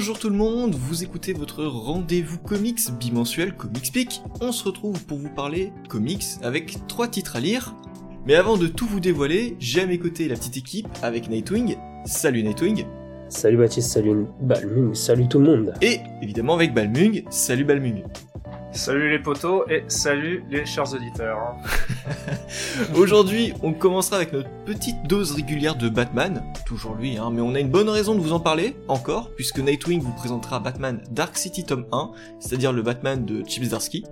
Bonjour tout le monde, vous écoutez votre rendez-vous comics bimensuel Comics Peak. On se retrouve pour vous parler comics avec trois titres à lire. Mais avant de tout vous dévoiler, j'ai à mes côtés la petite équipe avec Nightwing. Salut Nightwing. Salut Baptiste, salut Balmung, salut tout le monde. Et évidemment avec Balmung. Salut Balmung. Salut les potos et salut les chers auditeurs. Aujourd'hui, on commencera avec notre petite dose régulière de Batman, toujours lui, hein, mais on a une bonne raison de vous en parler, encore, puisque Nightwing vous présentera Batman Dark City tome 1, c'est-à-dire le Batman de Chip Zdarsky.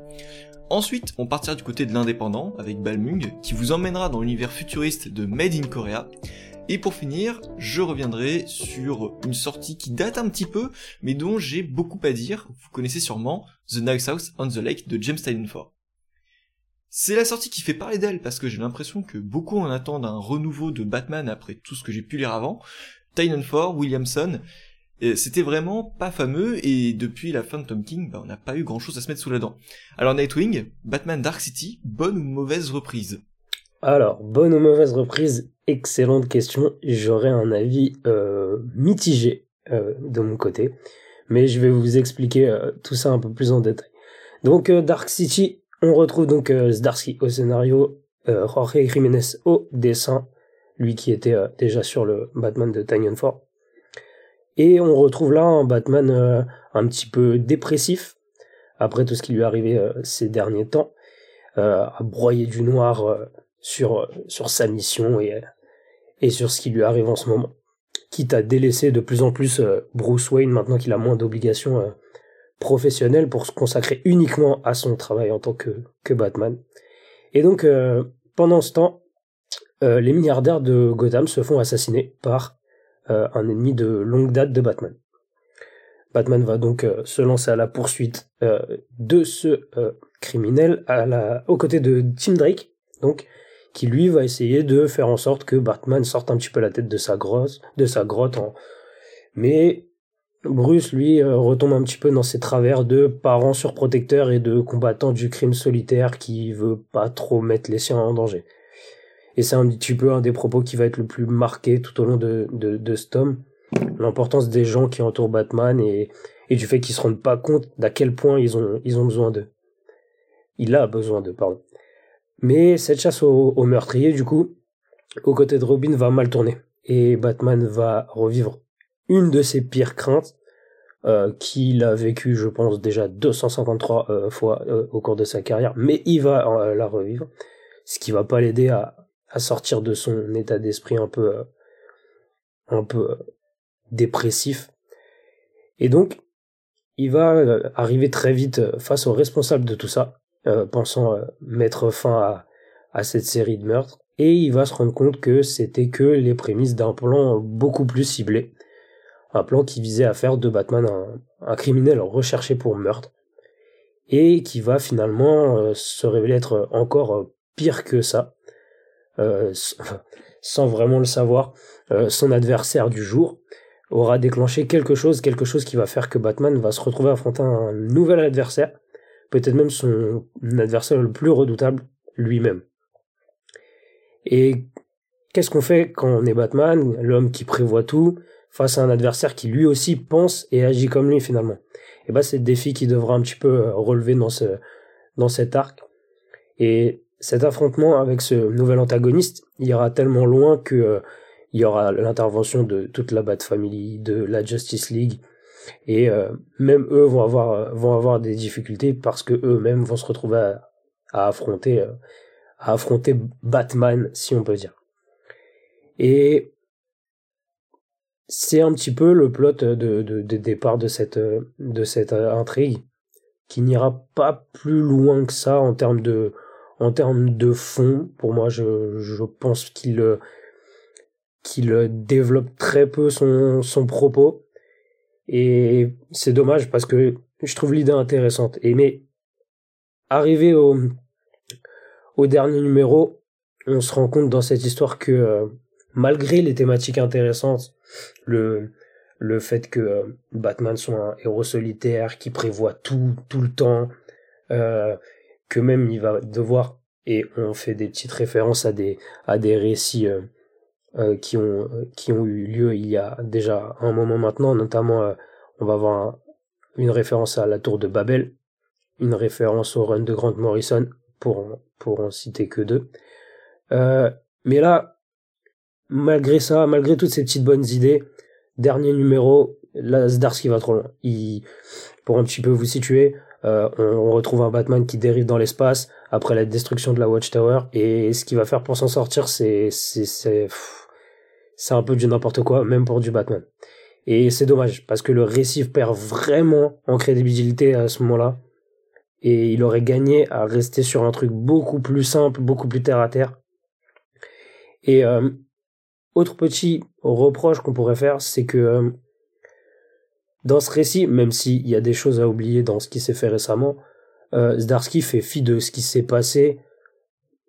Ensuite, on partira du côté de l'indépendant, avec Balmung, qui vous emmènera dans l'univers futuriste de Made in Korea, et pour finir, je reviendrai sur une sortie qui date un petit peu, mais dont j'ai beaucoup à dire. Vous connaissez sûrement The Nice House on the Lake de James Tynion. C'est la sortie qui fait parler d'elle parce que j'ai l'impression que beaucoup en attendent un renouveau de Batman après tout ce que j'ai pu lire avant. Ford, Williamson, c'était vraiment pas fameux et depuis la fin de Tom King, bah, on n'a pas eu grand chose à se mettre sous la dent. Alors Nightwing, Batman Dark City, bonne ou mauvaise reprise? Alors, bonne ou mauvaise reprise? Excellente question. J'aurais un avis euh, mitigé euh, de mon côté, mais je vais vous expliquer euh, tout ça un peu plus en détail. Donc, Dark City, on retrouve donc Zdarsky au scénario, Jorge Jiménez au dessin, lui qui était déjà sur le Batman de Tanyan Ford. Et on retrouve là un Batman un petit peu dépressif, après tout ce qui lui est arrivé ces derniers temps, à broyer du noir sur, sa mission et, et sur ce qui lui arrive en ce moment. Quitte à délaisser de plus en plus euh, Bruce Wayne maintenant qu'il a moins d'obligations euh, professionnelles pour se consacrer uniquement à son travail en tant que, que Batman. Et donc, euh, pendant ce temps, les milliardaires de Gotham se font assassiner par un ennemi de longue date de Batman. Batman va donc se lancer à la poursuite de ce criminel à la, aux côtés de Tim Drake, donc qui lui va essayer de faire en sorte que Batman sorte un petit peu la tête de sa grotte, de sa grotte. Mais Bruce, lui, euh, retombe un petit peu dans ses travers de parents surprotecteurs et de combattants du crime solitaire qui veut pas trop mettre les siens en danger. Et c'est un petit peu un des propos qui va être le plus marqué tout au long de, de, de ce tome. L'importance des gens qui entourent Batman et, et du fait qu'ils se rendent pas compte d'à quel point ils ont, ils ont besoin d'eux. Il a besoin d'eux, pardon. Mais cette chasse au, meurtrier, du coup, aux côtés de Robin, va mal tourner. Et Batman va revivre une de ses pires craintes, euh, qu'il a vécu, je pense, déjà 253 euh, fois euh, au cours de sa carrière, mais il va la revivre, ce qui va pas l'aider à, à, sortir de son état d'esprit un peu, un peu dépressif. Et donc, il va arriver très vite face aux responsables de tout ça, pensant mettre fin à, cette série de meurtres, et il va se rendre compte que c'était que les prémices d'un plan beaucoup plus ciblé, plan qui visait à faire de Batman un, criminel recherché pour meurtre, et qui va finalement euh, se révéler être encore pire que ça, sans vraiment le savoir, son adversaire du jour aura déclenché quelque chose, quelque chose qui va faire que Batman va se retrouver à affronter un nouvel adversaire, peut-être même son adversaire le plus redoutable, lui-même. Et qu'est-ce qu'on fait quand on est Batman, l'homme qui prévoit tout, face à un adversaire qui lui aussi pense et agit comme lui finalement. Et ben c'est le défi qui devra un petit peu euh, relever dans ce dans cet arc. Et cet affrontement avec ce nouvel antagoniste ira tellement loin que euh, il y aura l'intervention de toute la Bat Family, de la Justice League, et euh, même eux vont avoir vont avoir des difficultés parce que eux-mêmes vont se retrouver à, affronter à affronter Batman si on peut dire. Et c'est un petit peu le plot de, de, de, départ de cette de cette intrigue qui n'ira pas plus loin que ça en termes de en termes de fond pour moi je, je pense qu'il qu'il développe très peu son, son propos et c'est dommage parce que je trouve l'idée intéressante. Et mais arrivé au, au dernier numéro, on se rend compte dans cette histoire que euh, malgré les thématiques intéressantes, le, le fait que euh, Batman soit un héros solitaire qui prévoit tout tout le temps, euh, que même il va devoir et on fait des petites références à des à des récits euh, qui ont qui ont eu lieu il y a déjà un moment maintenant, notamment on va avoir une référence à la tour de Babel, une référence au run de Grant Morrison, pour, pour en citer que deux. Mais là, malgré ça, malgré toutes ces petites bonnes idées, dernier numéro, là, Zdarsky va trop loin. Pour un petit peu vous situer, euh, on, retrouve un Batman qui dérive dans l'espace après la destruction de la Watchtower, et ce qu'il va faire pour s'en sortir, c'est, c'est, c'est, c'est un peu du n'importe quoi, même pour du Batman. Et c'est dommage, parce que le récit perd vraiment en crédibilité à ce moment-là. Et il aurait gagné à rester sur un truc beaucoup plus simple, beaucoup plus terre à terre. Et euh, autre petit reproche qu'on pourrait faire, c'est que euh, dans ce récit, même s'il y a des choses à oublier dans ce qui s'est fait récemment, euh, Zdarsky fait fi de ce qui s'est passé,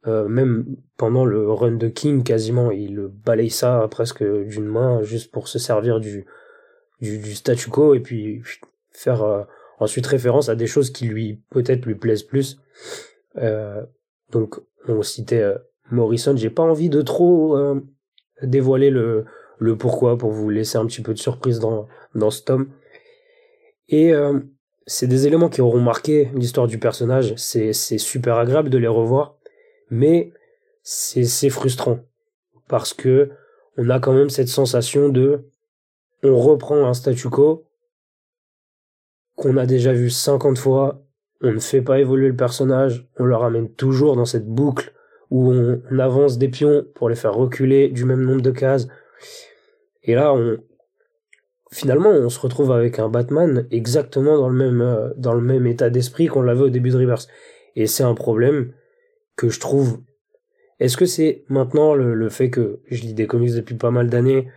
euh, même pendant le run de King, quasiment, il balaye ça presque d'une main juste pour se servir du, du, statu quo et puis faire ensuite référence à des choses qui lui peut-être lui plaisent plus. Donc on citait Morrison, j'ai pas envie de trop dévoiler le, pourquoi pour vous laisser un petit peu de surprise dans, dans ce tome. Et euh, c'est des éléments qui auront marqué l'histoire du personnage. C'est, super agréable de les revoir, mais c'est, c'est frustrant parce que on a quand même cette sensation de on reprend un statu quo qu'on a déjà vu 50 fois, on ne fait pas évoluer le personnage, on le ramène toujours dans cette boucle où on, avance des pions pour les faire reculer du même nombre de cases. Et là, on, finalement, on se retrouve avec un Batman exactement dans le même, euh, dans le même état d'esprit qu'on l'avait au début de Reverse. Et c'est un problème que je trouve. Est-ce que c'est maintenant le, fait que je lis des comics depuis pas mal d'années,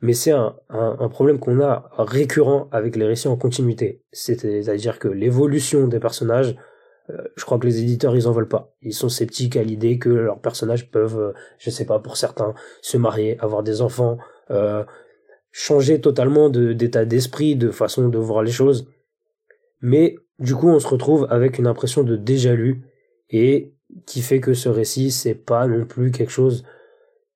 mais c'est un, un, problème qu'on a récurrent avec les récits en continuité? C'est-à-dire que l'évolution des personnages je crois que les éditeurs ils en veulent pas. Ils sont sceptiques à l'idée que leurs personnages peuvent, euh, je sais pas, pour certains, se marier, avoir des enfants, euh, changer totalement d'état d'esprit, de façon de voir les choses. Mais du coup, on se retrouve avec une impression de déjà lu et qui fait que ce récit c'est pas non plus quelque chose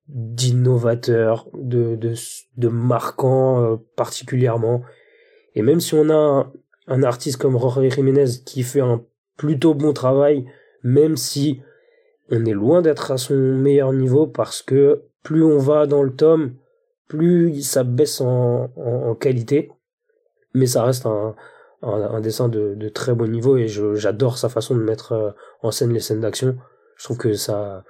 d'innovateur, de, de, de marquant particulièrement. Et même si on a un, un artiste comme Jorge Jiménez qui fait un plutôt bon travail, même si on est loin d'être à son meilleur niveau parce que plus on va dans le tome, plus ça baisse en, en, qualité, mais ça reste un, dessin de, très bon niveau et j'adore sa façon de mettre euh, en scène les scènes d'action. Je trouve que ça,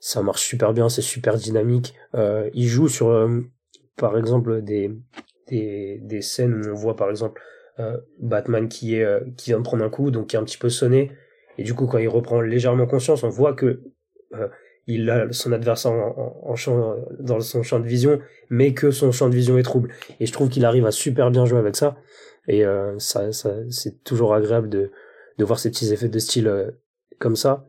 ça marche super bien, c'est super dynamique. Euh, il joue sur, euh, par exemple, des, des, des scènes où on voit par exemple Batman qui est euh, qui vient de prendre un coup, donc qui est un petit peu sonné. Et du coup, quand il reprend légèrement conscience, on voit que euh, il a son adversaire dans son champ de vision, mais que son champ de vision est trouble. Et je trouve qu'il arrive à super bien jouer avec ça. Et ça, ça c'est toujours agréable de, de voir ces petits effets de style comme ça.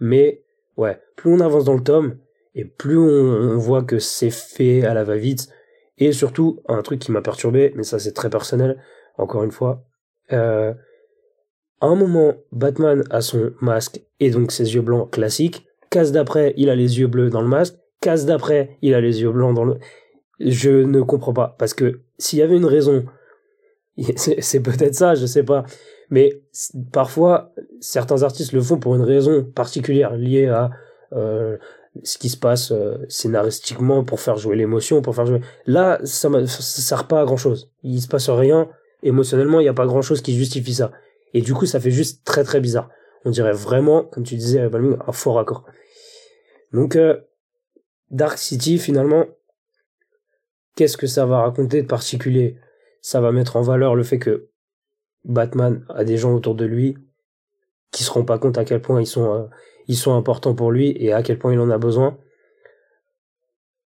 Mais ouais, plus on avance dans le tome, et plus on, on voit que c'est fait à la va-vite. Et surtout, un truc qui m'a perturbé, mais ça c'est très personnel, encore une fois. Euh, à un moment, Batman a son masque et donc ses yeux blancs classiques. Case d'après, il a les yeux bleus dans le masque. Case d'après, il a les yeux blancs dans le... Je ne comprends pas. Parce que s'il y avait une raison, c'est peut-être ça, je sais pas. Mais parfois, certains artistes le font pour une raison particulière liée à euh, ce qui se passe euh, scénaristiquement pour faire jouer l'émotion, pour faire jouer. Là, ça, ça sert pas à grand chose. Il se passe rien émotionnellement, il n'y a pas grand chose qui justifie ça. Et du coup, ça fait juste très très bizarre. On dirait vraiment, comme tu disais, un fort raccord. Donc, euh, Dark City, finalement, qu'est-ce que ça va raconter de particulier? Ça va mettre en valeur le fait que Batman a des gens autour de lui qui se rendent pas compte à quel point ils sont, euh, ils sont importants pour lui et à quel point il en a besoin.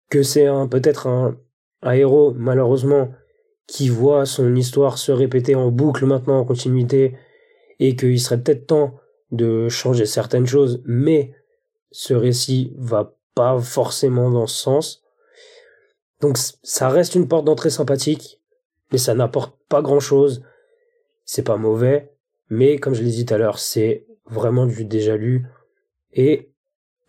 Que c'est un, peut-être un, un héros, malheureusement, qui voit son histoire se répéter en boucle maintenant en continuité et qu'il serait peut-être temps de changer certaines choses, mais ce récit va pas forcément dans ce sens. Donc ça reste une porte d'entrée sympathique, mais ça n'apporte pas grand-chose. C'est pas mauvais, mais comme je l'ai dit tout à l'heure, c'est vraiment du déjà lu et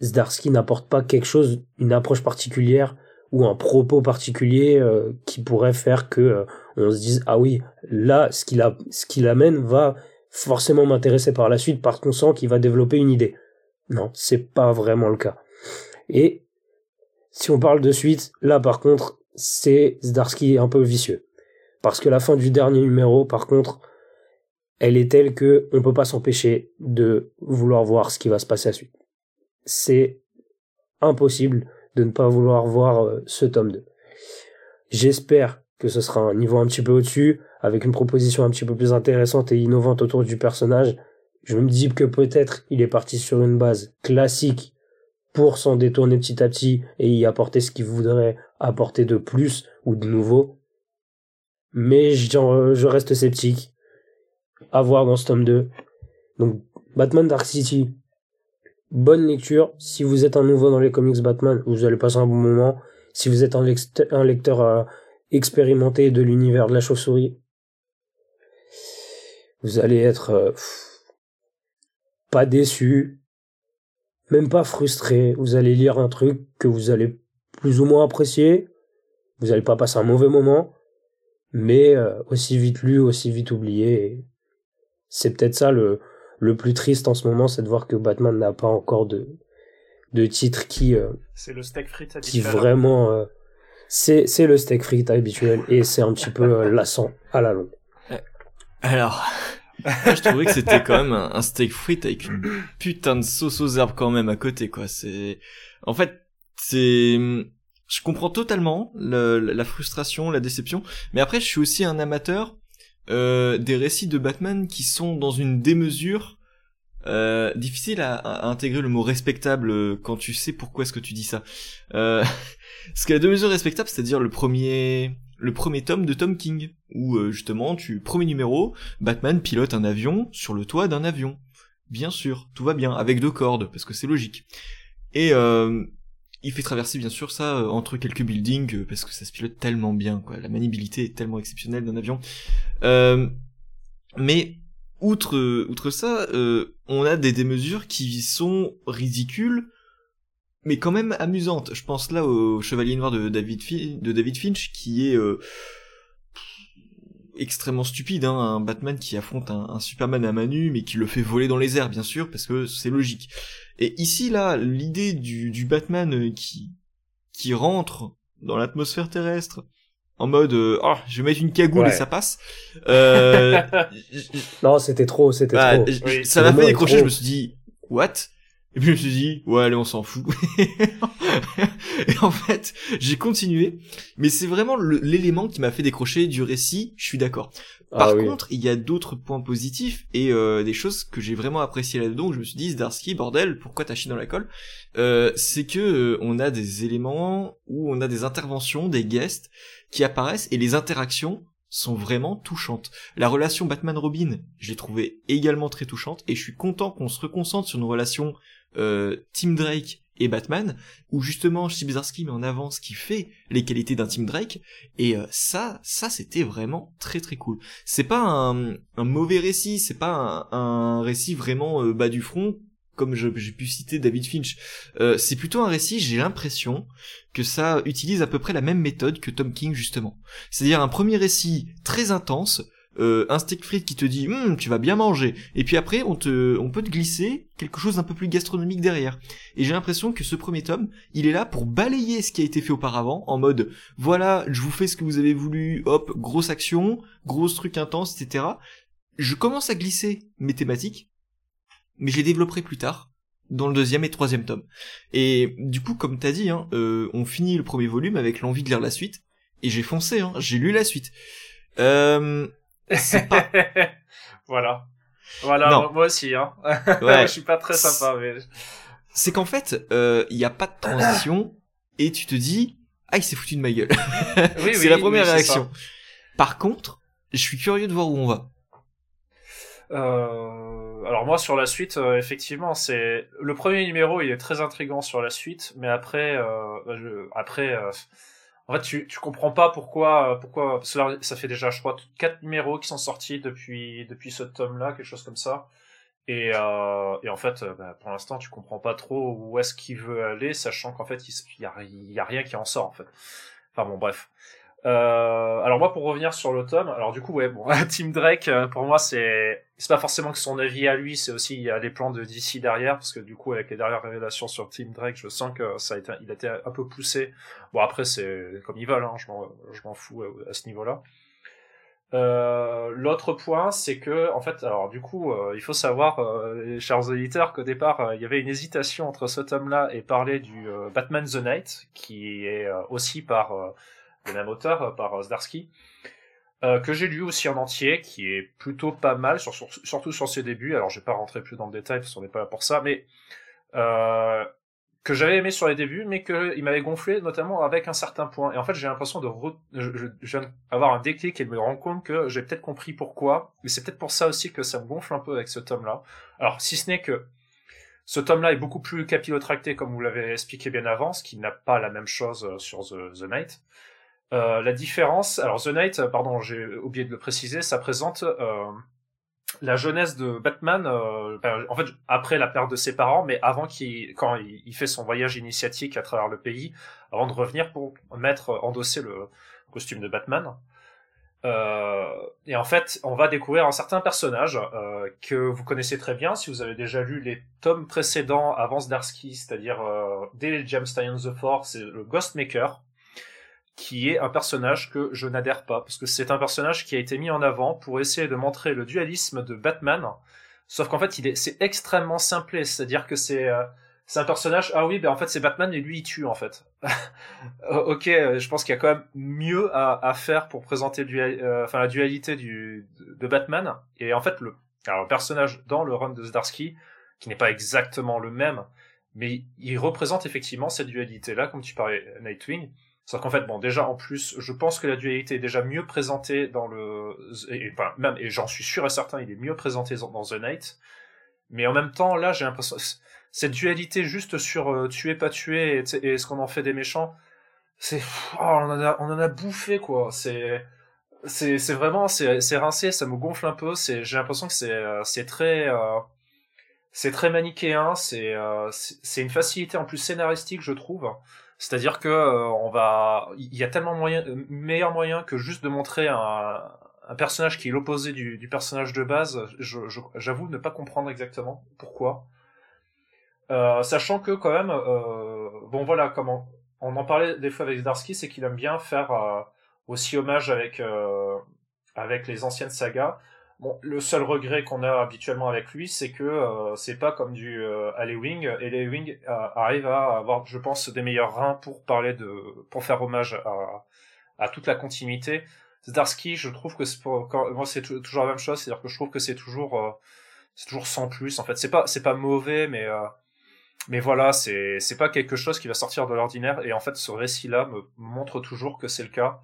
Zdarsky n'apporte pas quelque chose, une approche particulière ou un propos particulier euh, qui pourrait faire que euh, on se dise ah oui, là ce qu'il a, ce qu'il amène va forcément m'intéresser par la suite parce qu'on sent qu'il va développer une idée. Non, c'est pas vraiment le cas. Et si on parle de suite, là par contre, c'est Zdarsky un peu vicieux. Parce que la fin du dernier numéro, par contre, elle est telle que on peut pas s'empêcher de vouloir voir ce qui va se passer à la suite. C'est impossible de ne pas vouloir voir euh, ce tome 2. J'espère que ce sera un niveau un petit peu au-dessus, avec une proposition un petit peu plus intéressante et innovante autour du personnage. Je me dis que peut-être il est parti sur une base classique pour s'en détourner petit à petit et y apporter ce qu'il voudrait apporter de plus ou de nouveau. Mais je reste sceptique. À voir dans ce tome 2. Donc, Batman Dark City. Bonne lecture. Si vous êtes un nouveau dans les comics Batman, vous allez passer un bon moment. Si vous êtes un, lecteur euh, expérimenté de l'univers de la chauve-souris, vous allez être euh, pas déçu, même pas frustré. Vous allez lire un truc que vous allez plus ou moins apprécier. Vous n'allez pas passer un mauvais moment, mais euh, aussi vite lu, aussi vite oublié. C'est peut-être ça le, le plus triste en ce moment, c'est de voir que Batman n'a pas encore de, de titre qui. Euh, c'est le steak frites Qui vraiment. Euh, c'est, c'est le steak frites habituel et c'est un petit peu lassant à la longue. Alors, je trouvais que c'était quand même un, steak frites avec une putain de sauce aux herbes quand même à côté, quoi. C'est, en fait, c'est, je comprends totalement la frustration, la déception, mais après je suis aussi un amateur euh, des récits de Batman qui sont dans une démesure euh, difficile à, intégrer le mot respectable euh, quand tu sais pourquoi est-ce que tu dis ça. Euh, parce que la démesure respectable, c'est-à-dire le premier le premier tome de Tom King, où euh, justement tu premier numéro, Batman pilote un avion sur le toit d'un avion. Bien sûr, tout va bien, avec deux cordes, parce que c'est logique. Et euh, il fait traverser bien sûr ça euh, entre quelques buildings euh, parce que ça se pilote tellement bien quoi. La maniabilité est tellement exceptionnelle d'un avion. Euh, mais outre outre ça on a des démesures qui sont ridicules mais quand même amusantes. Je pense là au Chevalier Noir de David, de David Finch qui est extrêmement stupide, hein, un Batman qui affronte un, un, Superman à Manu, mais qui le fait voler dans les airs, bien sûr, parce que c'est logique. Et ici, là, l'idée du, du, Batman qui, qui rentre dans l'atmosphère terrestre, en mode euh, oh, je vais mettre une cagoule et ça passe. Euh... non, c'était trop, c'était bah, trop. ça m'a fait décrocher, je me suis dit what? Et puis je me suis dit, ouais allez on s'en fout. et en fait, j'ai continué, mais c'est vraiment l'élément qui m'a fait décrocher du récit, je suis d'accord. Ah Par contre, il y a d'autres points positifs et euh, des choses que j'ai vraiment appréciées là-dedans, je me suis dit, Zdarsky, bordel, pourquoi t'as chié dans la colle euh, C'est que euh, on a des éléments où on a des interventions, des guests qui apparaissent et les interactions sont vraiment touchantes. La relation Batman-Robin, je l'ai trouvée également très touchante et je suis content qu'on se reconcentre sur nos relations euh, Tim Drake et Batman, où justement Steve met en avant ce qui fait les qualités d'un Tim Drake, et euh, ça, ça c'était vraiment très très cool. C'est pas un, mauvais récit, c'est pas un, récit vraiment euh, bas du front, comme j'ai pu citer David Finch. Euh, c'est plutôt un récit, j'ai l'impression que ça utilise à peu près la même méthode que Tom King justement. C'est-à-dire un premier récit très intense, euh, un steak frites qui te dit hum, tu vas bien manger. Et puis après on te on peut te glisser quelque chose d'un peu plus gastronomique derrière. Et j'ai l'impression que ce premier tome il est là pour balayer ce qui a été fait auparavant en mode voilà je vous fais ce que vous avez voulu hop grosse action gros truc intense etc je commence à glisser mes thématiques mais je les développerai plus tard dans le deuxième et troisième tome. Et du coup comme t'as dit hein, euh, on finit le premier volume avec l'envie de lire la suite et j'ai foncé hein, j'ai lu la suite. Euh, voilà. Voilà, moi aussi, hein. Ouais. je suis pas très sympa, mais... C'est qu'en fait, il euh, n'y a pas de transition, et tu te dis, ah, il s'est foutu de ma gueule. oui, c'est la première réaction. Par contre, je suis curieux de voir où on va. Euh, alors moi sur la suite, euh, effectivement, c'est le premier numéro, il est très intrigant sur la suite, mais après, euh, je... après, en fait, tu, tu comprends pas pourquoi, euh, pourquoi, parce que ça fait déjà, je crois, quatre numéros qui sont sortis depuis, depuis ce tome-là, quelque chose comme ça. Et, euh, et en fait, euh, bah, pour l'instant, tu comprends pas trop où est-ce qu'il veut aller, sachant qu'en fait, il y a, y a, rien qui en sort, en fait. Enfin bon, bref. Euh, alors moi pour revenir sur le tome, alors du coup ouais bon Team Drake euh, pour moi c'est c'est pas forcément que son avis à lui, c'est aussi il y a les plans de DC derrière parce que du coup avec les dernières révélations sur Team Drake, je sens que ça a été il a été un peu poussé. Bon après c'est comme ils veulent, hein, je m'en je m'en fous euh, à ce niveau-là. L'autre point, c'est que, en fait, alors du coup, il faut savoir, euh, chers auditeurs, qu'au départ, il y avait une hésitation entre ce tome-là et parler du Batman the Night, qui est aussi par le même auteur, euh, par euh, Zdarsky, euh, que j'ai lu aussi en entier, qui est plutôt pas mal, surtout sur ses débuts. Alors je vais pas rentrer plus dans le détail parce qu'on n'est pas là pour ça, mais que j'avais aimé sur les débuts, mais qu'il m'avait gonflé, notamment avec un certain point. Et en fait, j'ai l'impression de je, viens d'avoir un déclic et de me rendre compte que j'ai peut-être compris pourquoi. Mais c'est peut-être pour ça aussi que ça me gonfle un peu avec ce tome-là. Alors, si ce n'est que ce tome-là est beaucoup plus capillotracté, comme vous l'avez expliqué bien avant, ce qui n'a pas la même chose sur The, The Night. Euh, la différence, alors The Knight, euh, pardon, j'ai oublié de le préciser, ça présente euh, la jeunesse de Batman, ben, en fait après la perte de ses parents, mais avant qu'il, quand il, fait son voyage initiatique à travers le pays, avant de revenir pour mettre, endosser le costume de Batman. et en fait, on va découvrir un certain personnage que vous connaissez très bien si vous avez déjà lu les tomes précédents avant Zdarsky, c'est-à-dire dès James Tynion the Force, c'est le Ghostmaker qui est un personnage que je n'adhère pas, parce que c'est un personnage qui a été mis en avant pour essayer de montrer le dualisme de Batman, sauf qu'en fait, c'est extrêmement simplé, c'est-à-dire que c'est, euh, c'est un personnage, ah oui, ben en fait c'est Batman et lui il tue en fait. ok, je pense qu'il y a quand même mieux à, faire pour présenter euh, la dualité du, de Batman, et en fait le, le personnage dans le run de Zdarsky, qui n'est pas exactement le même, mais il représente effectivement cette dualité-là, comme tu parlais Nightwing, Sauf qu'en fait, bon, déjà en plus, je pense que la dualité est déjà mieux présentée dans le, et, enfin, même, et j'en suis sûr et certain, il est mieux présenté dans, The Night. Mais en même temps, là, j'ai l'impression, cette dualité juste sur euh, tuer, pas tuer, et, et ce qu'on en fait des méchants, c'est, oh, on en a, on en a bouffé, quoi. C'est, c'est, c'est vraiment, c'est, c'est rincé, ça me gonfle un peu, c'est, j'ai l'impression que c'est, euh, c'est très, euh, c'est très manichéen, c'est, c'est une facilité en plus scénaristique, je trouve. C'est-à-dire que euh, on va, il y a tellement moyen, meilleur moyen que juste de montrer un, personnage qui est l'opposé du, personnage de base. J'avoue ne pas comprendre exactement pourquoi. Euh, sachant que quand même, euh, bon voilà, comment on, en parlait des fois avec Zdarsky, c'est qu'il aime bien faire euh, aussi hommage avec euh, avec les anciennes sagas. Bon, le seul regret qu'on a habituellement avec lui, c'est que euh, c'est pas comme du euh, Wing. Et Wing euh, arrive à avoir, je pense, des meilleurs reins pour parler de, pour faire hommage à, à toute la continuité. Zdarsky, je trouve que c'est moi c'est toujours la même chose, c'est-à-dire que je trouve que c'est toujours, euh, c'est toujours sans plus. En fait, c'est pas, c'est pas mauvais, mais euh, mais voilà, c'est c'est pas quelque chose qui va sortir de l'ordinaire. Et en fait, ce récit-là me montre toujours que c'est le cas.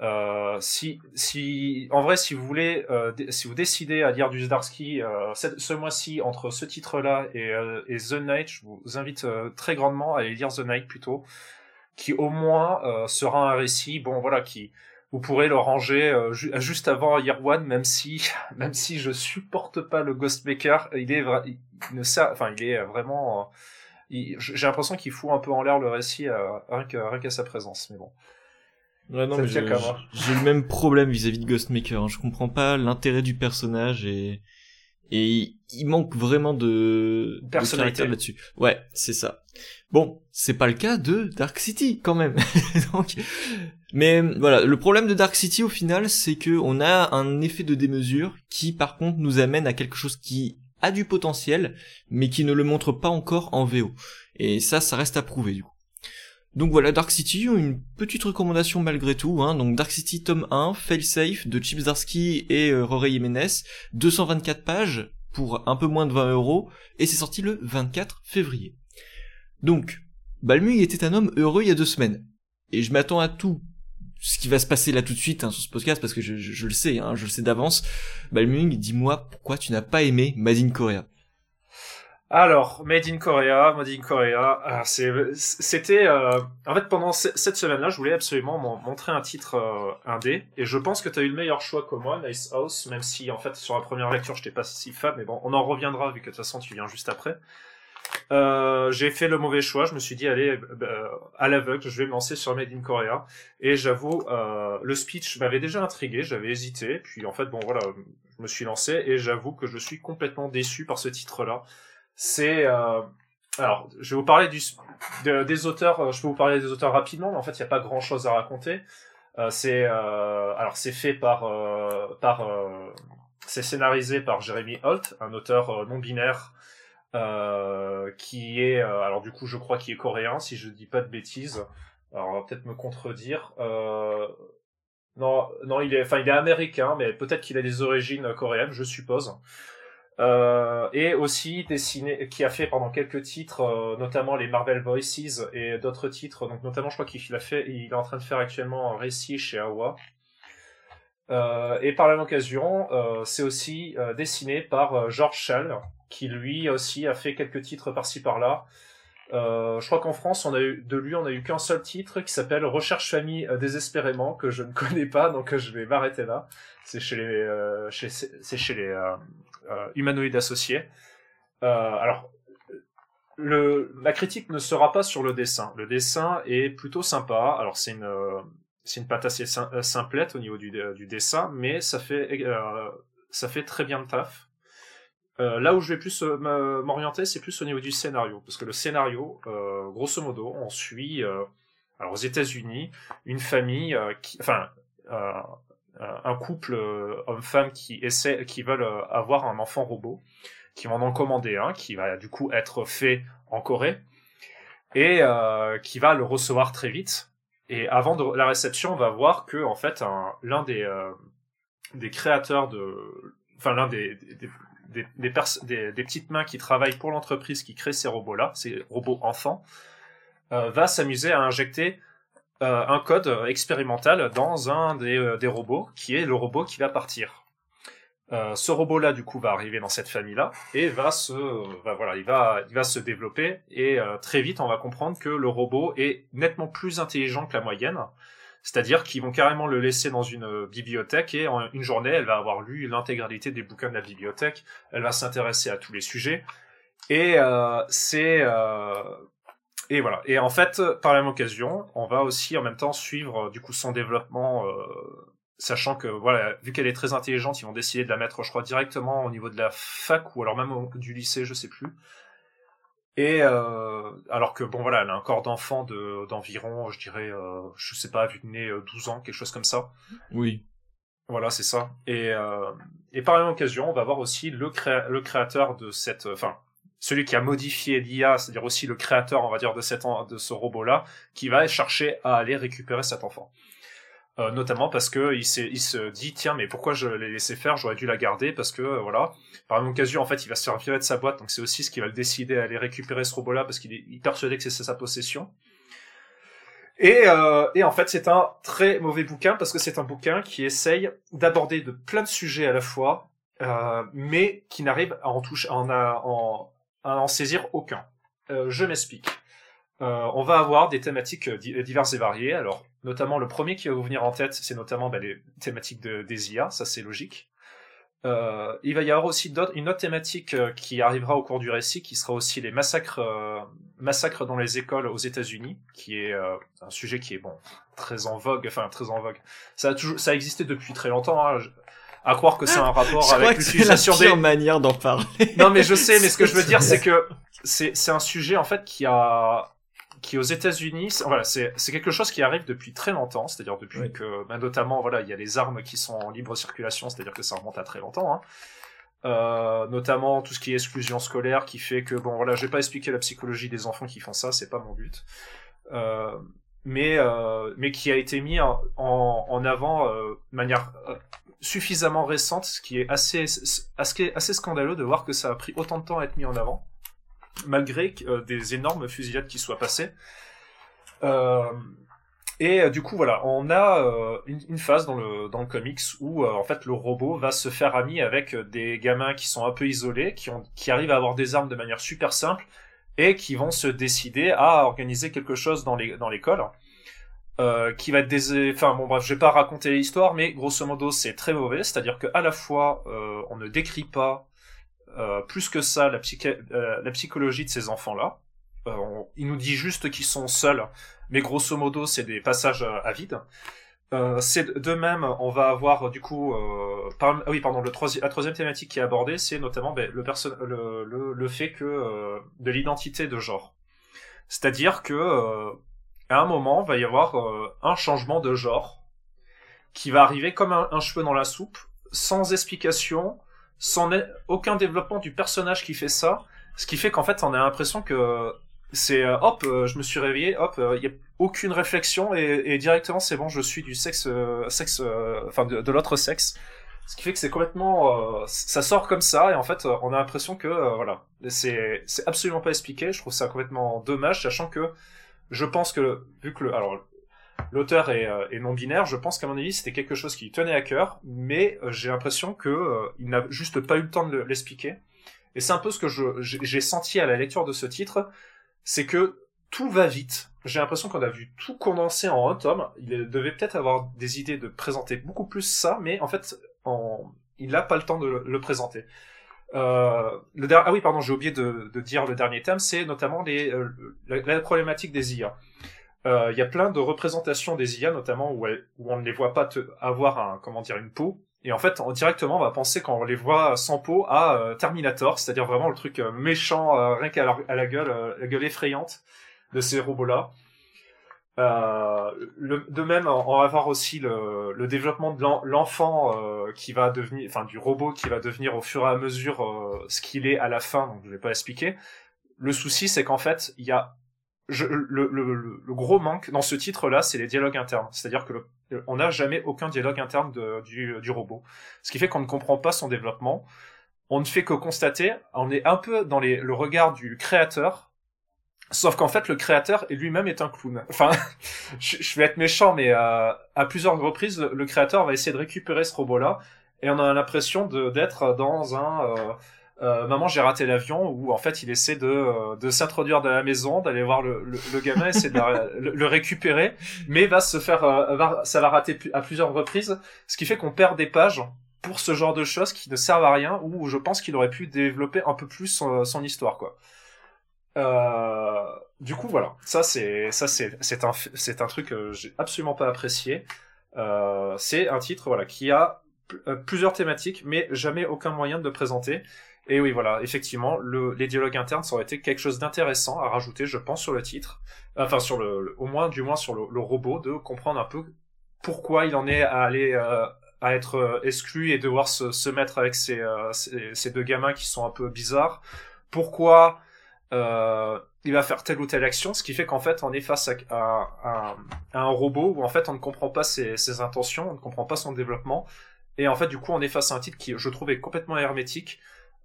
Euh, si, si, en vrai, si vous voulez, euh, si vous décidez à lire du Zdarsky euh, ce mois-ci entre ce titre-là et, euh, et, The Night, je vous invite euh, très grandement à aller lire The Night plutôt, qui au moins sera un récit, bon voilà, qui vous pourrez le ranger juste avant Year One, même si, même si je supporte pas le Ghostmaker, il est, il, ne sert, enfin, il est vraiment, j'ai l'impression qu'il fout un peu en l'air le récit rien qu'à sa présence, mais bon. Ouais, non, mais j'ai le même problème vis-à-vis de Ghostmaker. Hein. Je comprends pas l'intérêt du personnage et et il manque vraiment de personnalité là-dessus. Ouais, c'est ça. Bon, c'est pas le cas de Dark City quand même. Donc, mais voilà, le problème de Dark City au final, c'est que on a un effet de démesure qui, par contre, nous amène à quelque chose qui a du potentiel, mais qui ne le montre pas encore en VO. Et ça, ça reste à prouver du coup. Donc voilà, Dark City, une petite recommandation malgré tout. Hein. Donc Dark City tome 1, Failsafe de Chips Darsky et euh, Rory Jiménez, 224 pages pour un peu moins de 20 euros, et c'est sorti le 24 février. Donc, Balmung était un homme heureux il y a deux semaines. Et je m'attends à tout ce qui va se passer là tout de suite hein, sur ce podcast parce que je, le sais, hein, je le sais d'avance. Balmung, dis-moi pourquoi tu n'as pas aimé Made Korea. Alors, Made in Korea, Made in Korea, c'était... Euh, en fait, pendant cette semaine-là, je voulais absolument montrer un titre euh, indé, et je pense que tu as eu le meilleur choix que moi, Nice House, même si, en fait, sur la première lecture, je n'étais pas si fan, mais bon, on en reviendra, vu que de toute façon, tu viens juste après. Euh, j'ai fait le mauvais choix. Je me suis dit, allez, euh, à l'aveugle, je vais me lancer sur Made in Korea. Et j'avoue, euh, le speech m'avait déjà intrigué. J'avais hésité. Puis en fait, bon voilà, je me suis lancé et j'avoue que je suis complètement déçu par ce titre-là. C'est euh, alors, je vais vous parler des auteurs. euh, Je peux vous parler des auteurs rapidement, mais en fait, il n'y a pas grand-chose à raconter. Euh, c'est alors c'est fait par par c'est scénarisé par Jeremy Holt, un auteur non binaire qui est alors du coup je crois qu'il est coréen si je dis pas de bêtises. Alors on va peut-être me contredire. Non non il est enfin il est américain mais peut-être qu'il a des origines coréennes je suppose. Euh, et aussi dessiné, qui a fait pendant quelques titres, euh, notamment les Marvel Voices et d'autres titres. Donc notamment, je crois qu'il a fait, il est en train de faire actuellement un récit chez Awa. Euh, et par la même occasion, euh, c'est aussi euh, dessiné par euh, George Schall, qui lui aussi a fait quelques titres par-ci par-là. Je crois qu'en France, on a eu, de lui, on a eu qu'un seul titre qui s'appelle Recherche famille désespérément, que je ne connais pas, donc je vais m'arrêter là. C'est chez les, chez, c'est chez les euh, humanoïdes associés. Euh, alors, le, ma critique ne sera pas sur le dessin. Le dessin est plutôt sympa. Alors, c'est une, euh, c'est une patte assez sim- simplette au niveau du, du dessin, mais ça fait, ça fait très bien le taf. Là où je vais plus m'orienter, c'est plus au niveau du scénario, parce que le scénario, grosso modo, on suit, alors aux États-Unis, une famille, qui, enfin, un couple euh, homme-femme qui essaie, qui veulent euh, avoir un enfant robot, qui vont en commander un, qui va du coup être fait en Corée, et euh, qui va le recevoir très vite. Et avant de la réception, on va voir que en fait, un- l'un des créateurs de, enfin l'un des des, petites mains qui travaillent pour l'entreprise qui crée ces robots-là, ces robots enfants, va s'amuser à injecter euh, un code expérimental dans un des, euh, des robots, qui est le robot qui va partir. Euh, ce robot-là, du coup, va arriver dans cette famille-là et va se, va, voilà, il va, il va se développer et euh, très vite, on va comprendre que le robot est nettement plus intelligent que la moyenne. C'est-à-dire qu'ils vont carrément le laisser dans une bibliothèque et en une journée, elle va avoir lu l'intégralité des bouquins de la bibliothèque. Elle va s'intéresser à tous les sujets et euh, c'est euh, et voilà. Et en fait, par la même occasion, on va aussi en même temps suivre euh, du coup son développement, euh, sachant que voilà, vu qu'elle est très intelligente, ils vont décider de la mettre, je crois, directement au niveau de la fac ou alors même au- du lycée, je sais plus. Et euh, alors que bon voilà, elle a un corps d'enfant de d'environ, je dirais, euh, je sais pas, vu de nez euh, 12 ans, quelque chose comme ça. Oui. Voilà, c'est ça. Et, euh, et par la même occasion, on va voir aussi le, créa- le créateur de cette, enfin, celui qui a modifié l'IA, c'est-à-dire aussi le créateur, on va dire, de, de ce robot-là, qui va chercher à aller récupérer cet enfant. Euh, notamment parce que il, se dit tiens mais pourquoi je l'ai laissé faire? J'aurais dû la garder parce que euh, voilà. Par même occasion en fait il va se faire virer de sa boîte donc c'est aussi ce qui va le décider à aller récupérer ce robot là parce qu'il est persuadé que c'est sa possession. Et, euh, et en fait, c'est un très mauvais bouquin parce que c'est un bouquin qui essaye d'aborder de plein de sujets à la fois, euh, mais qui n'arrive à en toucher, en, en, à en saisir aucun. Euh, je m'explique. Euh, on va avoir des thématiques euh, di- diverses et variées. Alors, notamment le premier qui va vous venir en tête, c'est notamment bah, les thématiques de, des IA, ça c'est logique. Il va y avoir aussi une autre thématique qui arrivera au cours du récit, qui sera aussi les massacres, massacres dans les écoles aux États-Unis, qui est un sujet qui est bon très en vogue, enfin très en vogue. Ça a toujours, ça a existé depuis très longtemps. Hein. À croire que c'est un rapport Je avec l'utilisation des. manière d'en parler. Non, mais je sais, mais ce que je veux dire, c'est que c'est c'est un sujet en fait qui a qui aux États-Unis, c'est- voilà, c'est c'est quelque chose qui arrive depuis très longtemps, c'est-à-dire depuis Oui. que, bah, notamment, voilà, il y a les armes qui sont en libre circulation, c'est-à-dire que ça remonte à très longtemps. Hein. Euh, notamment tout ce qui est exclusion scolaire, qui fait que bon, voilà, je vais pas expliquer la psychologie des enfants qui font ça, c'est pas mon but. Euh, mais euh, mais qui a été mis en, en, avant de manière suffisamment récente, ce qui est assez, scandaleux de voir que ça a pris autant de temps à être mis en avant, malgré euh, des énormes fusillades qui soient passées. Euh, et euh, du coup, voilà, on a une, phase dans le, dans le comics où en fait le robot va se faire ami avec des gamins qui sont un peu isolés, qui, ont, qui arrivent à avoir des armes de manière super simple et qui vont se décider à organiser quelque chose dans les- dans l'école. Euh, qui va être des enfin bon bref je vais pas raconter l'histoire mais grosso modo c'est très mauvais c'est à dire que à la fois euh, on ne décrit pas euh, plus que ça la, euh, psychologie de ces enfants-là. Euh, il nous dit juste qu'ils sont seuls, mais grosso modo, c'est des passages à vide. C'est de même, on va avoir du coup, par, ah oui, pardon, la troisième thématique qui est abordée, c'est notamment ben, le, le, le, le, fait que de l'identité de genre. C'est-à-dire que à un moment, va y avoir un changement de genre qui va arriver comme un, cheveu dans la soupe, sans explication, sans aucun développement du personnage qui fait ça, ce qui fait qu'en fait, on a l'impression que c'est euh, hop, euh, je me suis réveillé, hop, il euh, y a aucune réflexion et, directement c'est bon, je suis du sexe, sexe, enfin de, de l'autre sexe. Ce qui fait que c'est complètement, ça sort comme ça et en fait on a l'impression que voilà, c'est absolument pas expliqué. Je trouve ça complètement dommage, sachant que je pense que vu que le, alors l'auteur est, est, non binaire, je pense qu'à mon avis c'était quelque chose qui lui tenait à cœur, mais j'ai l'impression que il n'a juste pas eu le temps de l'expliquer. Et c'est un peu ce que j'ai senti à la lecture de ce titre, c'est que tout va vite. J'ai l'impression qu'on a vu tout condenser en un tome. Il devait peut-être avoir des idées de présenter beaucoup plus ça, mais en fait, il n'a pas le temps de le, présenter. Euh, le Ah oui, pardon, j'ai oublié de, dire le dernier thème, c'est notamment les, euh, la, problématique des IA. Euh, il y a plein de représentations des IA, notamment où, où on ne les voit pas avoir un, comment dire, une peau, et en fait, directement, on va penser quand on les voit sans peau à euh, Terminator, c'est-à-dire vraiment le truc euh, méchant, rien qu'à la, la, gueule, la gueule effrayante de ces robots-là. De même, on va voir aussi le, le développement de l'enfant qui va devenir, enfin du robot qui va devenir au fur et à mesure ce qu'il est à la fin. Donc je vais pas expliquer. Le souci, c'est qu'en fait, il y a je, le, le, le, gros manque dans ce titre-là, c'est les dialogues internes. C'est-à-dire que on n'a jamais aucun dialogue interne de, du, du, robot. Ce qui fait qu'on ne comprend pas son développement. On ne fait que constater, on est un peu dans les, le regard du créateur, sauf qu'en fait le créateur lui-même est un clown. Enfin, je, vais être méchant, mais euh, à plusieurs reprises, le, créateur va essayer de récupérer ce robot-là, et on a l'impression d'être dans un... Euh, euh, maman j'ai raté l'avion où en fait il essaie de, euh, de s'introduire dans la maison d'aller voir le, le, gamin essayer de le, récupérer mais va se faire euh, ça va rater à plusieurs reprises ce qui fait qu'on perd des pages pour ce genre de choses qui ne servent à rien ou je pense qu'il aurait pu développer un peu plus son, son histoire quoi du coup voilà ça c'est ça c'est c'est un c'est un truc que j'ai absolument pas apprécié c'est un titre voilà qui a plusieurs thématiques mais jamais aucun moyen de le présenter et oui, voilà, effectivement, le, les dialogues internes, ça aurait été quelque chose d'intéressant à rajouter, je pense, sur le titre. Enfin, sur le, au moins, du moins sur le, robot, de comprendre un peu pourquoi il en est à euh, à être euh, exclu et devoir se, mettre avec ces, euh, ces, deux gamins qui sont un peu bizarres. Pourquoi euh, il va faire telle ou telle action, ce qui fait qu'en fait, on est face à, un robot où en fait, on ne comprend pas ses, intentions, on ne comprend pas son développement. Et en fait, du coup, on est face à un titre qui, je trouve, complètement hermétique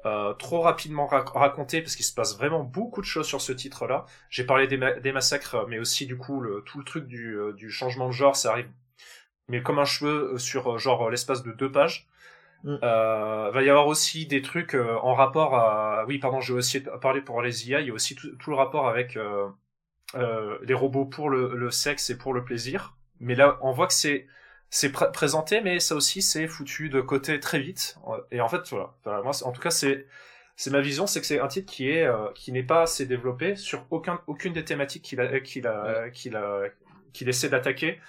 euh, trop rapidement raconté parce qu'il se passe vraiment beaucoup de choses sur ce titre-là. J'ai parlé des, massacres, mais aussi du coup tout le truc du, euh, du, changement de genre, ça arrive, mais comme un cheveu sur genre l'espace de deux pages. Mm. Euh, va y avoir aussi des trucs en rapport à, oui pardon, j'ai aussi parlé pour les IA, il y a aussi tout, le rapport avec les robots pour le, le sexe et pour le plaisir. Mais là, on voit que c'est c'est présenté, mais ça aussi c'est foutu de côté très vite. Et en fait, voilà. moi, en tout cas, c'est c'est ma vision, c'est que c'est un titre qui est euh, qui n'est pas assez développé sur aucun aucune des thématiques qu'il a qu'il a qu'il a qu'il essaie d'attaquer.